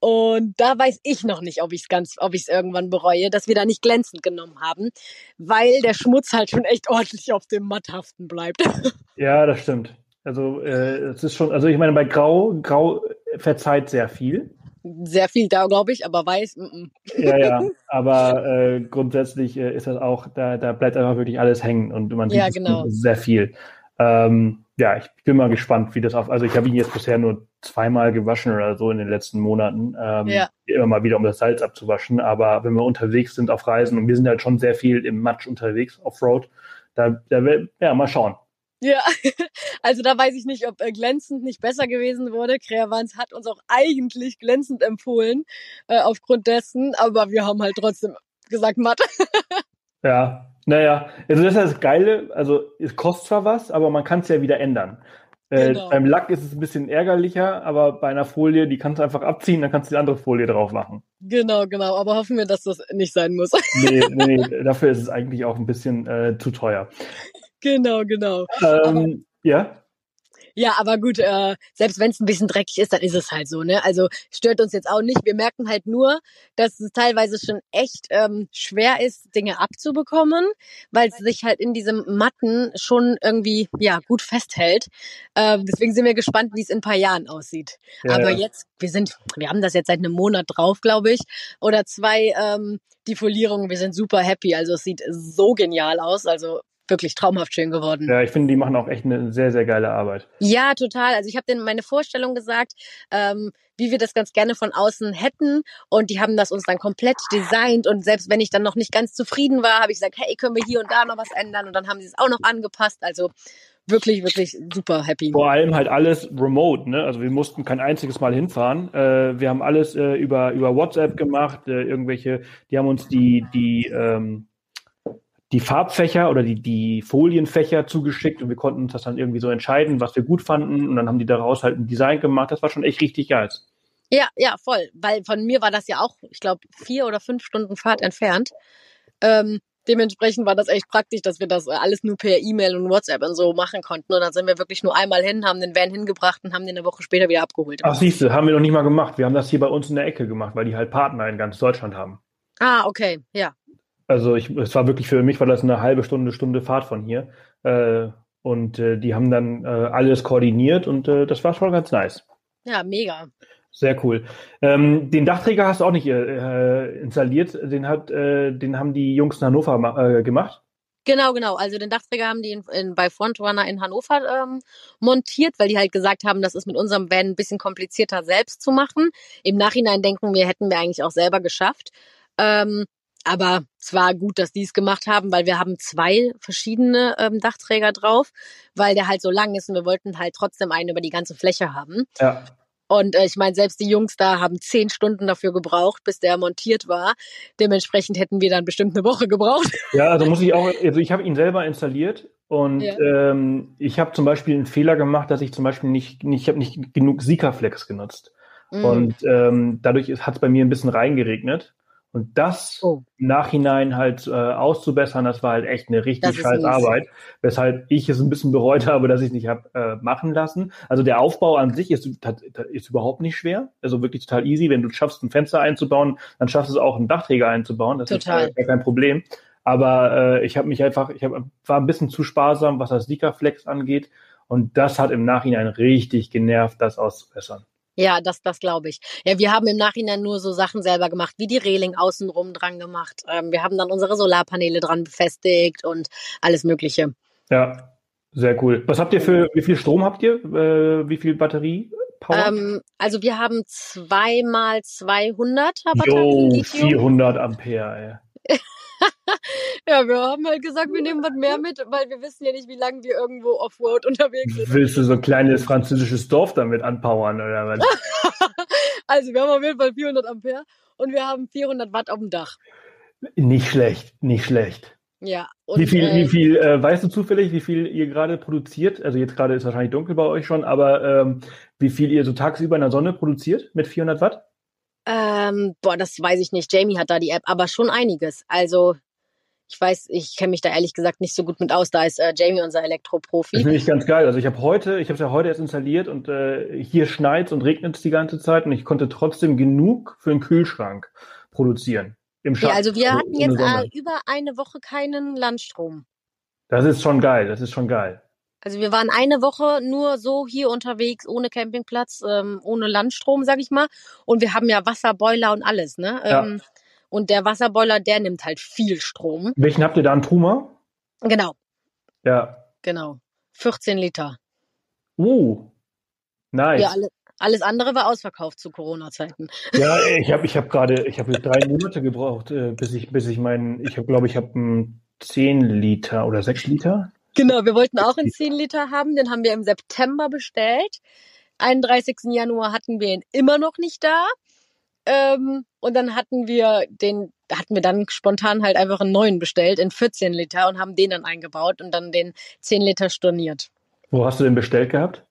Und da weiß ich noch nicht, ob ich es ganz, ob ich es irgendwann bereue, dass wir da nicht glänzend genommen haben, weil der Schmutz halt schon echt ordentlich auf dem Matt haften bleibt. Ja, das stimmt. Also äh, es ist schon, also ich meine, bei Grau, Grau verzeiht sehr viel sehr viel da, glaube ich, aber weiß. M -m. Ja, ja, aber äh, grundsätzlich äh, ist das auch, da, da bleibt einfach wirklich alles hängen und man sieht ja, genau. sehr viel. Ähm, ja, ich bin mal gespannt, wie das auf. Also ich habe ihn jetzt bisher nur zweimal gewaschen oder so in den letzten Monaten. Ähm, ja. Immer mal wieder, um das Salz abzuwaschen. Aber wenn wir unterwegs sind auf Reisen und wir sind halt schon sehr viel im Matsch unterwegs, Offroad, da, da ja, mal schauen. Ja, also da weiß ich nicht, ob äh, glänzend nicht besser gewesen wurde. Creavans hat uns auch eigentlich glänzend empfohlen, äh, aufgrund dessen, aber wir haben halt trotzdem gesagt matt. ja, naja, also das ist das Geile, also es kostet zwar was, aber man kann es ja wieder ändern. Äh, genau. Beim Lack ist es ein bisschen ärgerlicher, aber bei einer Folie, die kannst du einfach abziehen, dann kannst du die andere Folie drauf machen. Genau, genau, aber hoffen wir, dass das nicht sein muss. nee, nee, nee dafür ist es eigentlich auch ein bisschen äh, zu teuer. Genau, genau. Ähm, ja. Ja, aber gut, äh, selbst wenn es ein bisschen dreckig ist, dann ist es halt so, ne? Also stört uns jetzt auch nicht. Wir merken halt nur, dass es teilweise schon echt ähm, schwer ist, Dinge abzubekommen, weil es sich halt in diesem Matten schon irgendwie ja gut festhält. Äh, deswegen sind wir gespannt, wie es in ein paar Jahren aussieht. Ja, aber ja. jetzt, wir sind, wir haben das jetzt seit einem Monat drauf, glaube ich, oder zwei. Ähm, die Folierung, wir sind super happy. Also es sieht so genial aus. Also wirklich traumhaft schön geworden. Ja, ich finde, die machen auch echt eine sehr, sehr geile Arbeit. Ja, total. Also ich habe denen meine Vorstellung gesagt, ähm, wie wir das ganz gerne von außen hätten. Und die haben das uns dann komplett designt. Und selbst wenn ich dann noch nicht ganz zufrieden war, habe ich gesagt, hey, können wir hier und da noch was ändern? Und dann haben sie es auch noch angepasst. Also wirklich, wirklich super happy. Vor allem halt alles remote, ne? Also wir mussten kein einziges Mal hinfahren. Äh, wir haben alles äh, über, über WhatsApp gemacht, äh, irgendwelche, die haben uns die, die, ähm, die Farbfächer oder die, die Folienfächer zugeschickt und wir konnten uns das dann irgendwie so entscheiden, was wir gut fanden und dann haben die daraus halt ein Design gemacht. Das war schon echt richtig geil. Ja, ja, voll. Weil von mir war das ja auch, ich glaube, vier oder fünf Stunden Fahrt entfernt. Ähm, Dementsprechend war das echt praktisch, dass wir das alles nur per E-Mail und WhatsApp und so machen konnten. Und dann sind wir wirklich nur einmal hin, haben den Van hingebracht und haben den eine Woche später wieder abgeholt. Ach, siehst du, haben wir noch nicht mal gemacht. Wir haben das hier bei uns in der Ecke gemacht, weil die halt Partner in ganz Deutschland haben. Ah, okay, ja. Also ich, es war wirklich für mich war das eine halbe Stunde, Stunde Fahrt von hier. Äh, und äh, die haben dann äh, alles koordiniert und äh, das war schon ganz nice. Ja, mega. Sehr cool. Ähm, den Dachträger hast du auch nicht äh, installiert. Den hat, äh, den haben die Jungs in Hannover äh, gemacht. Genau, genau. Also den Dachträger haben die in, in, bei Frontrunner in Hannover ähm, montiert, weil die halt gesagt haben, das ist mit unserem Van ein bisschen komplizierter selbst zu machen. Im Nachhinein denken wir, hätten wir eigentlich auch selber geschafft. Ähm, aber es war gut, dass die es gemacht haben, weil wir haben zwei verschiedene ähm, Dachträger drauf, weil der halt so lang ist und wir wollten halt trotzdem einen über die ganze Fläche haben. Ja. Und äh, ich meine, selbst die Jungs da haben zehn Stunden dafür gebraucht, bis der montiert war. Dementsprechend hätten wir dann bestimmt eine Woche gebraucht. Ja, also muss ich auch, also ich habe ihn selber installiert und ja. ähm, ich habe zum Beispiel einen Fehler gemacht, dass ich zum Beispiel nicht, nicht ich habe nicht genug Sika-Flex genutzt. Mhm. Und ähm, dadurch hat es bei mir ein bisschen reingeregnet. Und das oh. im Nachhinein halt äh, auszubessern, das war halt echt eine richtig scheiß Arbeit, weshalb ich es ein bisschen bereut habe, dass ich es nicht habe äh, machen lassen. Also der Aufbau an sich ist, ist überhaupt nicht schwer, also wirklich total easy. Wenn du schaffst, ein Fenster einzubauen, dann schaffst du es auch, einen Dachträger einzubauen. Das total. ist äh, kein Problem. Aber äh, ich habe mich einfach, ich hab, war ein bisschen zu sparsam, was das Sika-Flex angeht. Und das hat im Nachhinein richtig genervt, das auszubessern. Ja, das, das glaube ich. Ja, wir haben im Nachhinein nur so Sachen selber gemacht, wie die Reling außenrum dran gemacht. Ähm, wir haben dann unsere Solarpaneele dran befestigt und alles Mögliche. Ja, sehr cool. Was habt ihr für, wie viel Strom habt ihr? Äh, wie viel Batterie? Ähm, also wir haben zweimal 200 Batterien. Jo, 400 Ampere, ey. ja, wir haben halt gesagt, wir nehmen was mehr mit, weil wir wissen ja nicht, wie lange wir irgendwo Offroad unterwegs sind. Willst du so ein kleines französisches Dorf damit anpowern oder was? also wir haben auf jeden Fall 400 Ampere und wir haben 400 Watt auf dem Dach. Nicht schlecht, nicht schlecht. Ja. Und, wie viel, äh, wie viel äh, weißt du zufällig, wie viel ihr gerade produziert? Also jetzt gerade ist wahrscheinlich dunkel bei euch schon, aber ähm, wie viel ihr so tagsüber in der Sonne produziert mit 400 Watt? Ähm, boah, das weiß ich nicht. Jamie hat da die App, aber schon einiges. Also ich weiß, ich kenne mich da ehrlich gesagt nicht so gut mit aus. Da ist äh, Jamie unser Elektroprofi. Das finde ich ganz geil. Also ich habe heute, ich habe es ja heute erst installiert und äh, hier schneit und regnet es die ganze Zeit und ich konnte trotzdem genug für einen Kühlschrank produzieren. Im Schatten, ja, also wir also hatten jetzt äh, über eine Woche keinen Landstrom. Das ist schon geil. Das ist schon geil. Also wir waren eine Woche nur so hier unterwegs, ohne Campingplatz, ähm, ohne Landstrom, sag ich mal. Und wir haben ja Wasserboiler und alles, ne? Ja. Und der Wasserboiler, der nimmt halt viel Strom. Welchen habt ihr da? Einen Truma? Genau. Ja. Genau. 14 Liter. Uh, nice. Ja, alle, alles andere war ausverkauft zu Corona-Zeiten. Ja, ich habe ich hab gerade, ich habe drei Monate gebraucht, äh, bis ich, bis ich meinen, ich habe glaube ich habe 10 Liter oder 6 Liter Genau, wir wollten auch einen 10 Liter haben, den haben wir im September bestellt. 31. Januar hatten wir ihn immer noch nicht da. Ähm, und dann hatten wir den, hatten wir dann spontan halt einfach einen neuen bestellt in 14 Liter und haben den dann eingebaut und dann den 10 Liter storniert. Wo hast du den bestellt gehabt?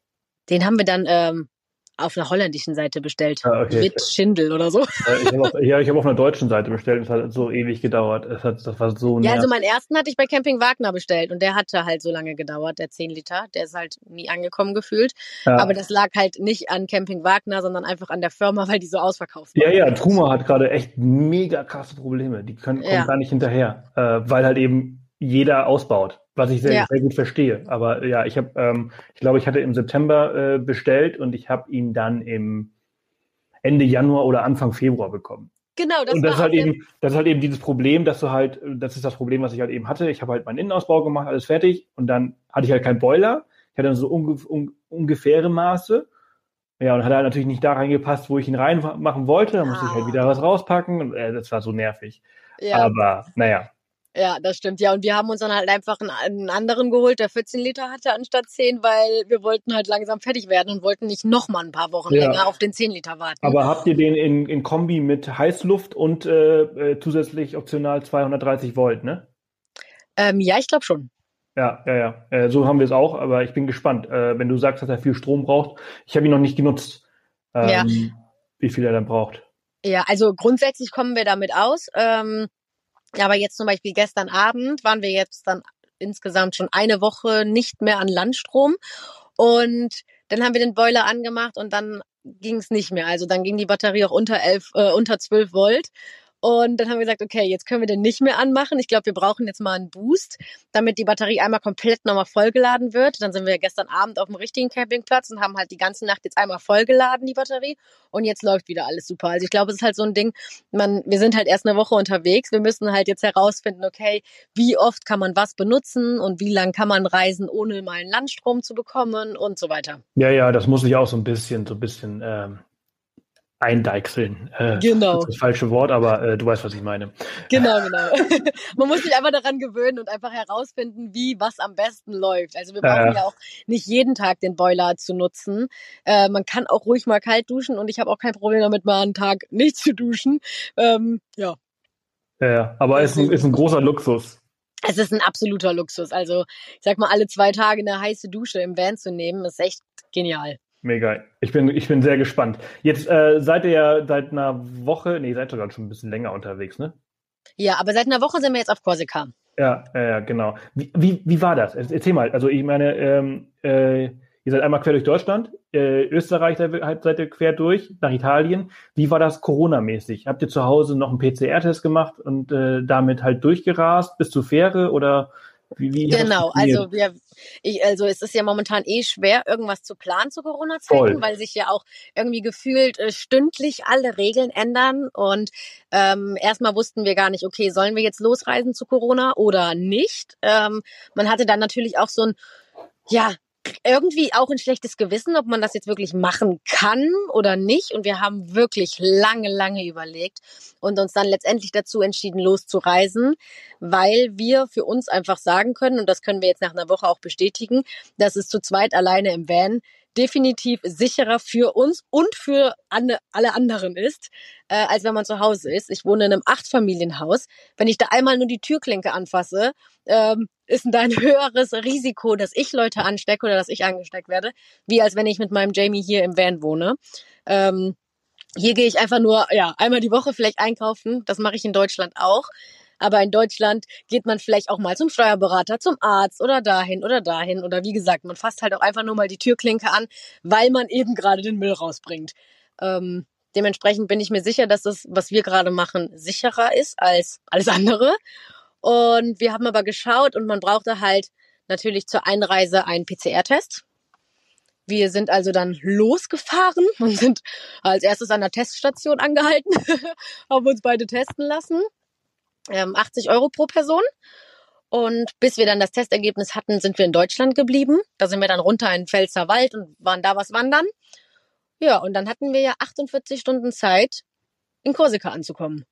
Den haben wir dann ähm, auf einer holländischen Seite bestellt. Ah, okay. Mit Schindel oder so. Ich hab auf, ja, ich habe auf einer deutschen Seite bestellt. Es hat so ewig gedauert. Es hat, das war so Ja, also meinen ersten hatte ich bei Camping Wagner bestellt und der hatte halt so lange gedauert, der 10 Liter. Der ist halt nie angekommen gefühlt. Ja. Aber das lag halt nicht an Camping Wagner, sondern einfach an der Firma, weil die so ausverkauft waren. Ja, ja, Truma hat gerade echt mega krasse Probleme. Die können, kommen ja. gar nicht hinterher, äh, weil halt eben jeder ausbaut, was ich sehr, ja. sehr gut verstehe. Aber ja, ich habe, ähm, ich glaube, ich hatte im September äh, bestellt und ich habe ihn dann im Ende Januar oder Anfang Februar bekommen. Genau, das und das ist halt eben, das ist halt eben dieses Problem, dass du halt, das ist das Problem, was ich halt eben hatte. Ich habe halt meinen Innenausbau gemacht, alles fertig und dann hatte ich halt keinen Boiler. Ich hatte dann so unge un ungefähre Maße. Ja, und hat halt natürlich nicht da reingepasst, wo ich ihn reinmachen wollte. Da musste ah. ich halt wieder was rauspacken und äh, das war so nervig. Ja. Aber naja, ja, das stimmt. Ja, und wir haben uns dann halt einfach einen, anderen geholt, der 14 Liter hatte anstatt 10, weil wir wollten halt langsam fertig werden und wollten nicht noch mal ein paar Wochen ja. länger auf den 10 Liter warten. Aber habt ihr den in, in Kombi mit Heißluft und äh, äh zusätzlich optional 230 Volt, ne? Ähm, ja, ich glaube schon. Ja, ja, ja. Äh, so haben wir es auch, aber ich bin gespannt. Äh, wenn du sagst, dass er viel Strom braucht, ich habe ihn noch nicht genutzt, ähm, ja. wie viel er dann braucht. Ja, also grundsätzlich kommen wir damit aus. Ähm, Aber jetzt zum Beispiel gestern Abend waren wir jetzt dann insgesamt schon eine Woche nicht mehr an Landstrom. Und dann haben wir den Boiler angemacht und dann ging es nicht mehr. Also dann ging die Batterie auch unter elf, äh, unter 12 Volt. Und dann haben wir gesagt, okay, jetzt können wir den nicht mehr anmachen. Ich glaube, wir brauchen jetzt mal einen Boost, damit die Batterie einmal komplett nochmal vollgeladen wird. Dann sind wir gestern Abend auf dem richtigen Campingplatz und haben halt die ganze Nacht jetzt einmal vollgeladen, die Batterie. Und jetzt läuft wieder alles super. Also ich glaube, es ist halt so ein Ding, man, wir sind halt erst eine Woche unterwegs. Wir müssen halt jetzt herausfinden, okay, wie oft kann man was benutzen und wie lang kann man reisen, ohne mal einen Landstrom zu bekommen und so weiter. Ja, ja, das muss ich auch so ein bisschen, so ein bisschen ähm, eindeichseln. Äh, genau. Das ist das falsche Wort, aber äh, du weißt, was ich meine. Genau, genau. Man muss sich einfach daran gewöhnen und einfach herausfinden, wie was am besten läuft. Also wir brauchen äh. ja auch nicht jeden Tag den Boiler zu nutzen. Äh, man kann auch ruhig mal kalt duschen und ich habe auch kein Problem damit, mal einen Tag nicht zu duschen. Ähm, ja. Ja, aber es ist, ist ein großer Luxus. Es ist ein absoluter Luxus. Also ich sag mal, alle zwei Tage eine heiße Dusche im Van zu nehmen, ist echt genial. Mega. Ich bin, ich bin sehr gespannt. Jetzt äh, seid ihr ja seit einer Woche, nee, seid sogar schon ein bisschen länger unterwegs, ne? Ja, aber seit einer Woche sind wir jetzt auf Korsika. Ja, ja, genau. Wie, wie, wie war das? Erzähl mal. Also ich meine, ähm, äh, ihr seid einmal quer durch Deutschland, äh, Österreich seid ihr quer durch, nach Italien. Wie war das Corona-mäßig? Habt ihr zu Hause noch einen PCR-Test gemacht und äh, damit halt durchgerast bis zur Fähre oder wie, wie genau, also wir, ich, also es ist ja momentan eh schwer, irgendwas zu planen zu Corona-Zeiten, weil sich ja auch irgendwie gefühlt äh, stündlich alle Regeln ändern. Und ähm, erstmal wussten wir gar nicht, okay, sollen wir jetzt losreisen zu Corona oder nicht? Ähm, man hatte dann natürlich auch so ein ja, irgendwie auch ein schlechtes Gewissen, ob man das jetzt wirklich machen kann oder nicht. Und wir haben wirklich lange, lange überlegt und uns dann letztendlich dazu entschieden, loszureisen, weil wir für uns einfach sagen können, und das können wir jetzt nach einer Woche auch bestätigen, dass es zu zweit alleine im Van definitiv sicherer für uns und für alle anderen ist, äh, als wenn man zu Hause ist. Ich wohne in einem Achtfamilienhaus. Wenn ich da einmal nur die Türklinke anfasse, ähm, ist da ein höheres Risiko, dass ich Leute anstecke oder dass ich angesteckt werde, wie als wenn ich mit meinem Jamie hier im Van wohne. Ähm, hier gehe ich einfach nur ja einmal die Woche vielleicht einkaufen. Das mache ich in Deutschland auch. Aber in Deutschland geht man vielleicht auch mal zum Steuerberater, zum Arzt oder dahin oder dahin. Oder wie gesagt, man fasst halt auch einfach nur mal die Türklinke an, weil man eben gerade den Müll rausbringt. Ähm, dementsprechend bin ich mir sicher, dass das, was wir gerade machen, sicherer ist als alles andere. Und wir haben aber geschaut und man brauchte halt natürlich zur Einreise einen PCR-Test. Wir sind also dann losgefahren und sind als erstes an der Teststation angehalten, haben uns beide testen lassen ähm, 80 Euro pro Person. Und bis wir dann das Testergebnis hatten, sind wir in Deutschland geblieben. Da sind wir dann runter in den Pfälzer Wald und waren da was wandern. Ja, und dann hatten wir ja 48 Stunden Zeit, in Korsika anzukommen.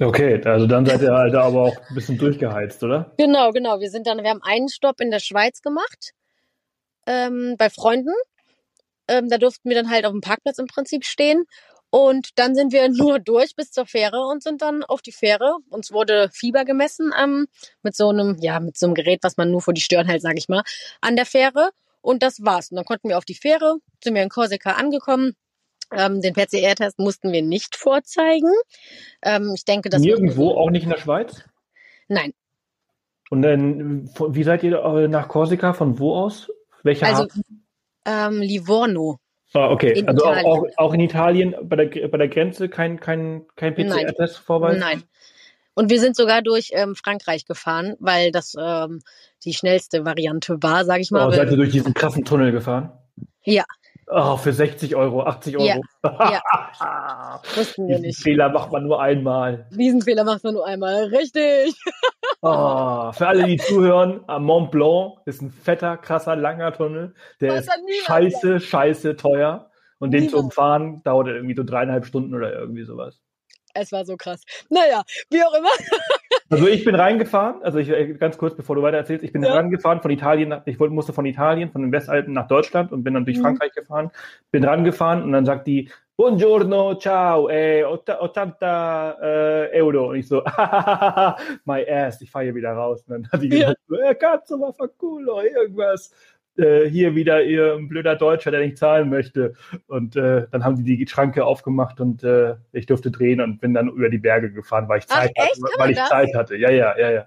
Okay, also dann seid ihr halt aber auch ein bisschen durchgeheizt, oder? Genau, genau. Wir sind dann, wir haben einen Stopp in der Schweiz gemacht, ähm, bei Freunden. Ähm, da durften wir dann halt auf dem Parkplatz im Prinzip stehen und dann sind wir nur durch bis zur Fähre und sind dann auf die Fähre. Uns wurde Fieber gemessen ähm, mit so einem, ja, mit so einem Gerät, was man nur vor die Stirn hält, sag ich mal, an der Fähre. Und das war's. Und dann konnten wir auf die Fähre, sind wir in Korsika angekommen. Ähm, den PCR-Test mussten wir nicht vorzeigen. Ähm, ich denke, das nirgendwo, auch nicht in der Schweiz. Nein. Und dann, wie seid ihr äh, nach Korsika? Von wo aus? Welcher also, ähm, Livorno. Ah, okay. In also auch, auch, auch, in Italien bei der, bei der Grenze kein, kein, kein PCR-Test vorbei? Nein. Und wir sind sogar durch ähm, Frankreich gefahren, weil das ähm, die schnellste Variante war, sage ich mal. Oh, seid ihr durch diesen krassen Tunnel gefahren? Ja. Oh, für 60 Euro, 80 Euro. Ja, ja. Wussten wir nicht. Fehler macht man nur einmal. Diesen Fehler macht man nur einmal. Richtig. Oh, für alle, die zuhören, am Mont Blanc ist ein fetter, krasser, langer Tunnel. Der Was ist scheiße, scheiße teuer. Und den zu umfahren dauert irgendwie so dreieinhalb Stunden oder irgendwie sowas. Es war so krass. Naja, wie auch immer. Also ich bin reingefahren, also ich äh, ganz kurz, bevor du weiter erzählst, ich bin ja. rangefahren von Italien, nach, ich musste von Italien, von den Westalpen nach Deutschland und bin dann durch mhm. Frankreich gefahren, bin rangefahren und dann sagt die, Buongiorno, ciao, eh, 80 äh, Euro. Und ich so, my ass, ich fahre hier wieder raus. Und dann hat die gesagt, ja. eh, va fa culo, irgendwas. Äh, hier wieder ihr ein blöder Deutscher, der nicht zahlen möchte. Und äh, dann haben die die Schranke aufgemacht und äh, ich durfte drehen und bin dann über die Berge gefahren, weil ich Zeit Ach, hatte. Weil ich das? Zeit hatte. Ja, ja, ja, ja.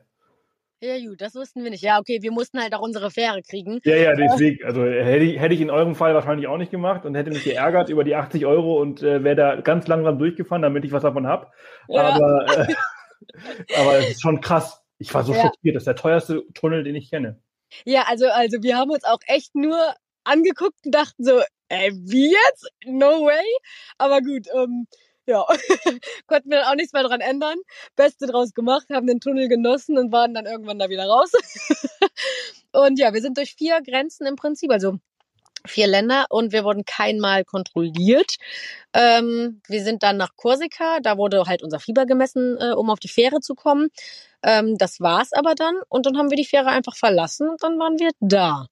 Ja, gut, das wussten wir nicht. Ja, okay, wir mussten halt auch unsere Fähre kriegen. Ja, ja, deswegen. Also hätte ich, hätte ich in eurem Fall wahrscheinlich auch nicht gemacht und hätte mich geärgert über die 80 Euro und äh, wäre da ganz langsam durchgefahren, damit ich was davon hab. Ja. Aber, äh, aber es ist schon krass. Ich war so Ja. schockiert. Das ist der teuerste Tunnel, den ich kenne. Ja, also, also wir haben uns auch echt nur angeguckt und dachten so, ey, wie jetzt? No way. Aber gut, ähm, ja, konnten wir dann auch nichts mehr dran ändern. Beste draus gemacht, haben den Tunnel genossen und waren dann irgendwann da wieder raus. und ja, wir sind durch vier Grenzen im Prinzip, also vier Länder und wir wurden keinmal kontrolliert. Ähm, wir sind dann nach Korsika, da wurde halt unser Fieber gemessen, äh, um auf die Fähre zu kommen. Ähm, das war's aber dann und dann haben wir die Fähre einfach verlassen und dann waren wir da.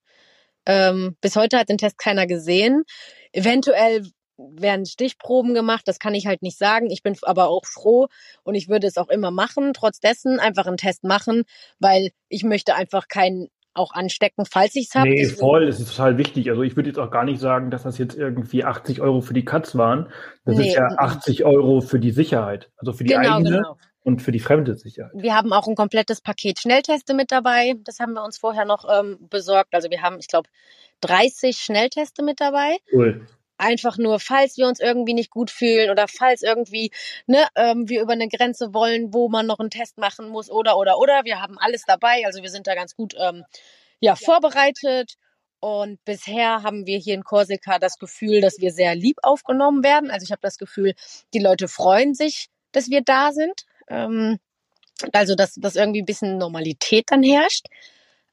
Ähm, bis heute hat den Test keiner gesehen. Eventuell werden Stichproben gemacht, das kann ich halt nicht sagen. Ich bin aber auch froh und ich würde es auch immer machen, trotz einfach einen Test machen, weil ich möchte einfach keinen auch anstecken, falls ich es habe. Nee, voll, es ist total wichtig. Also ich würde jetzt auch gar nicht sagen, dass das jetzt irgendwie 80 Euro für die Katz waren. Das Nee, ist ja mhm. 80 Euro für die Sicherheit. Also für die Genau, eigene genau. und für die fremde Sicherheit. Wir haben auch ein komplettes Paket Schnellteste mit dabei. Das haben wir uns vorher noch ähm, besorgt. Also wir haben, ich glaube, 30 Schnellteste mit dabei. Cool. Einfach nur, falls wir uns irgendwie nicht gut fühlen oder falls irgendwie ne, ähm, wir über eine Grenze wollen, wo man noch einen Test machen muss oder oder oder. Wir haben alles dabei. Also wir sind da ganz gut ähm, ja, vorbereitet. Und bisher haben wir hier in Korsika das Gefühl, dass wir sehr lieb aufgenommen werden. Also ich habe das Gefühl, die Leute freuen sich, dass wir da sind. Ähm, also dass, dass irgendwie ein bisschen Normalität dann herrscht.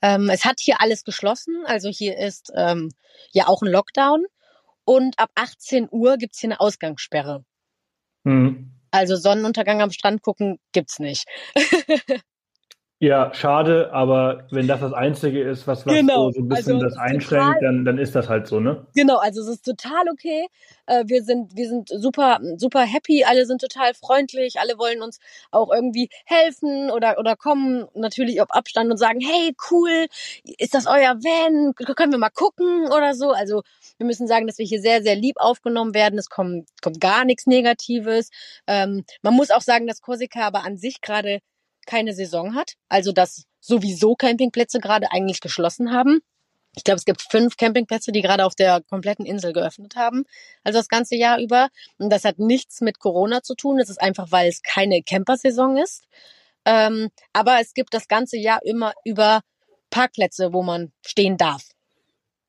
Ähm, es hat hier alles geschlossen. Also hier ist ähm, ja auch ein Lockdown. Und ab 18 Uhr gibt's hier eine Ausgangssperre. Mhm. Also Sonnenuntergang am Strand gucken gibt's nicht. Ja, schade, aber wenn das das Einzige ist, was, was Genau, so, ein bisschen also das einschränkt, dann, dann ist das halt so, ne? Genau, also es ist total okay. Äh, wir sind, wir sind super, super happy. Alle sind total freundlich. Alle wollen uns auch irgendwie helfen oder, oder kommen natürlich auf Abstand und sagen, hey, cool, ist das euer Van? Können wir mal gucken oder so? Also wir müssen sagen, dass wir hier sehr, sehr lieb aufgenommen werden. Es kommt, kommt gar nichts Negatives. Ähm, man muss auch sagen, dass Korsika aber an sich gerade keine Saison hat. Also dass sowieso Campingplätze gerade eigentlich geschlossen haben. Ich glaube, es gibt fünf Campingplätze, die gerade auf der kompletten Insel geöffnet haben. Also das ganze Jahr über. Und das hat nichts mit Corona zu tun. Das ist einfach, weil es keine Campersaison ist. Ähm, aber es gibt das ganze Jahr immer über Parkplätze, wo man stehen darf.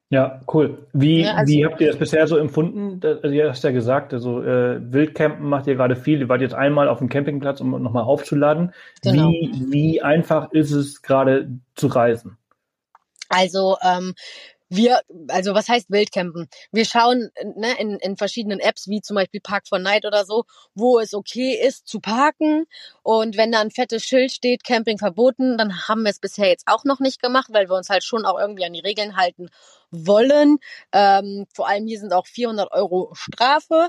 Ja, cool. Wie, Ja, also- wie habt ihr das bisher so empfunden? Also, ihr hast ja gesagt, also äh, Wildcampen macht ihr gerade viel. Ihr wart jetzt einmal auf dem Campingplatz, um nochmal aufzuladen. Genau. Wie, wie einfach ist es gerade zu reisen? Also ähm, wir, also was heißt Wildcampen? Wir schauen ne, in, in verschiedenen Apps, wie zum Beispiel Park for Night oder so, wo es okay ist zu parken. Und wenn da ein fettes Schild steht, Camping verboten, dann haben wir es bisher jetzt auch noch nicht gemacht, weil wir uns halt schon auch irgendwie an die Regeln halten wollen. Ähm, vor allem hier sind auch 400 Euro Strafe.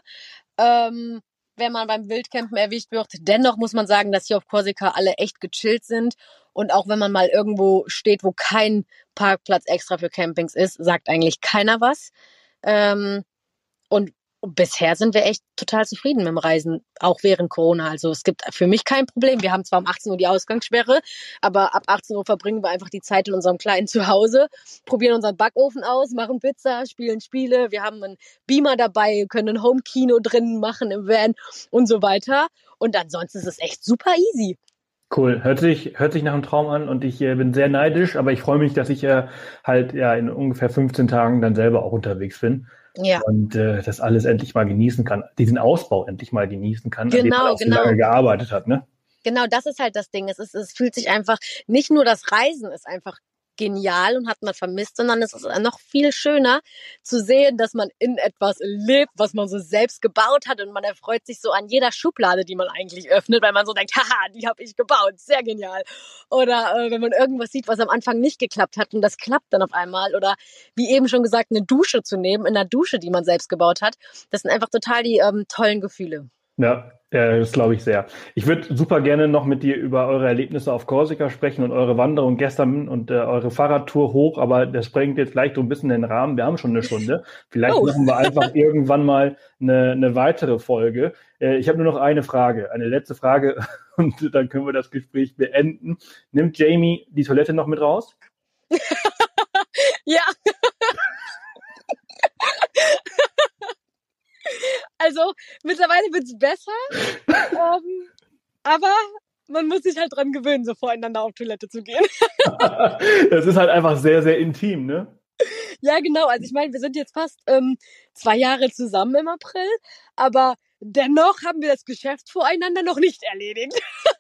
Ähm, wenn man beim Wildcampen erwischt wird. Dennoch muss man sagen, dass hier auf Korsika alle echt gechillt sind. Und auch wenn man mal irgendwo steht, wo kein Parkplatz extra für Campings ist, sagt eigentlich keiner was. Ähm, und bisher sind wir echt total zufrieden mit dem Reisen, auch während Corona. Also es gibt für mich kein Problem. Wir haben zwar um 18 Uhr die Ausgangssperre, aber ab 18 Uhr verbringen wir einfach die Zeit in unserem kleinen Zuhause, probieren unseren Backofen aus, machen Pizza, spielen Spiele. Wir haben einen Beamer dabei, können ein Home-Kino drinnen machen im Van und so weiter. Und ansonsten ist es echt super easy. Cool. Hört sich, hört sich nach einem Traum an und ich äh, bin sehr neidisch, aber ich freue mich, dass ich äh, halt ja in ungefähr 15 Tagen dann selber auch unterwegs bin Ja. und äh, das alles endlich mal genießen kann, diesen Ausbau endlich mal genießen kann, an dem Genau, man auch so genau. lange gearbeitet hat, ne? Genau, das ist halt das Ding. Es ist, es fühlt sich einfach, nicht nur das Reisen ist einfach genial und hat man vermisst, sondern es ist noch viel schöner zu sehen, dass man in etwas lebt, was man so selbst gebaut hat und man erfreut sich so an jeder Schublade, die man eigentlich öffnet, weil man so denkt, haha, die habe ich gebaut, sehr genial. Oder äh, wenn man irgendwas sieht, was am Anfang nicht geklappt hat und das klappt dann auf einmal oder wie eben schon gesagt, eine Dusche zu nehmen, in einer Dusche, die man selbst gebaut hat, das sind einfach total die ähm, tollen Gefühle. Ja, Ja, das glaube ich sehr. Ich würde super gerne noch mit dir über eure Erlebnisse auf Korsika sprechen und eure Wanderung gestern und äh, eure Fahrradtour hoch, aber das sprengt jetzt vielleicht so ein bisschen den Rahmen. Wir haben schon eine Stunde. Vielleicht oh. machen wir einfach irgendwann mal eine, eine weitere Folge. Äh, ich habe nur noch eine Frage, eine letzte Frage und dann können wir das Gespräch beenden. Nimmt Jamie die Toilette noch mit raus? ja. Also mittlerweile wird es besser, ähm, aber man muss sich halt dran gewöhnen, so voreinander auf Toilette zu gehen. das ist halt einfach sehr, sehr intim, ne? Ja, genau. Also ich meine, wir sind jetzt fast ähm, zwei Jahre zusammen im April, aber dennoch haben wir das Geschäft voreinander noch nicht erledigt.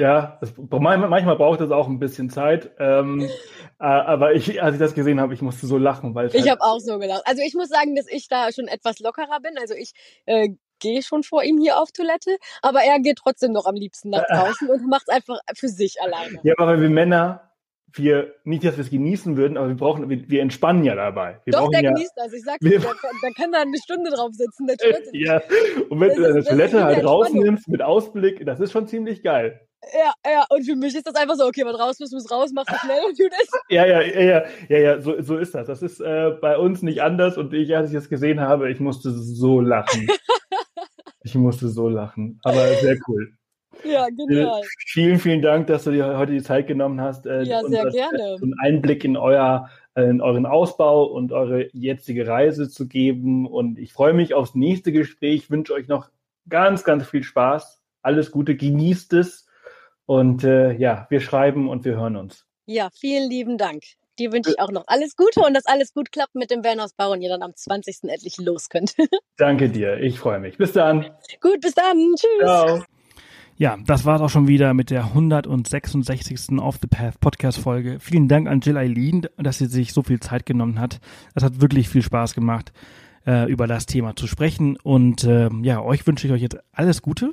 Ja, das, manchmal braucht es auch ein bisschen Zeit. Ähm, äh, aber ich, als ich das gesehen habe, ich musste so lachen, weil ich halt habe auch so gelacht. Also ich muss sagen, dass ich da schon etwas lockerer bin. Also ich äh, gehe schon vor ihm hier auf Toilette, aber er geht trotzdem noch am liebsten nach draußen und macht es einfach für sich alleine. Ja, aber wir Männer, wir, nicht, dass wir es genießen würden, aber wir brauchen, wir, wir entspannen ja dabei. Wir Doch, der ja, genießt das. Ich sag dir, der, der, kann da eine Stunde drauf sitzen, der Toilette. ja, und wenn das du deine Toilette halt rausnimmst mit Ausblick, das ist schon ziemlich geil. Ja, ja, und für mich ist das einfach so, okay, was raus muss, muss raus, mach das schnell und gut ist. Ja, ja, ja, ja, ja, so, so ist das. Das ist äh, bei uns nicht anders und ich, als ich das gesehen habe, ich musste so lachen. ich musste so lachen, aber sehr cool. Ja, genial. Äh, vielen, vielen Dank, dass du dir heute die Zeit genommen hast. Äh, ja, sehr das, gerne. Einen Einblick in euer in euren Ausbau und eure jetzige Reise zu geben. Und ich freue mich aufs nächste Gespräch. Ich wünsche euch noch ganz, ganz viel Spaß. Alles Gute, genießt es und äh, ja, wir schreiben und wir hören uns. Ja, vielen lieben Dank. Dir wünsche ich auch noch alles Gute und dass alles gut klappt mit dem Van-Ausbau und ihr dann am 20. endlich los könnt. Danke dir, ich freue mich. Bis dann. Gut, bis dann. Tschüss. Ciao. Ja, das war es auch schon wieder mit der 166. Off the Path Podcast Folge. Vielen Dank an Jill Eileen, dass sie sich so viel Zeit genommen hat. Es hat wirklich viel Spaß gemacht, äh, über das Thema zu sprechen. Und äh, ja, euch wünsche ich euch jetzt alles Gute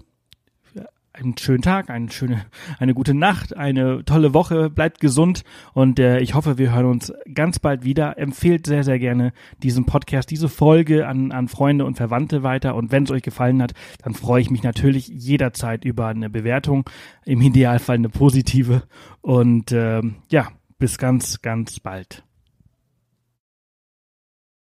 einen schönen Tag, eine schöne, eine gute Nacht, eine tolle Woche. Bleibt gesund und äh, ich hoffe, wir hören uns ganz bald wieder. Empfehlt sehr, sehr gerne diesen Podcast, diese Folge an, an Freunde und Verwandte weiter. Und wenn es euch gefallen hat, dann freue ich mich natürlich jederzeit über eine Bewertung, im Idealfall eine positive. Und äh, ja, bis ganz, ganz bald.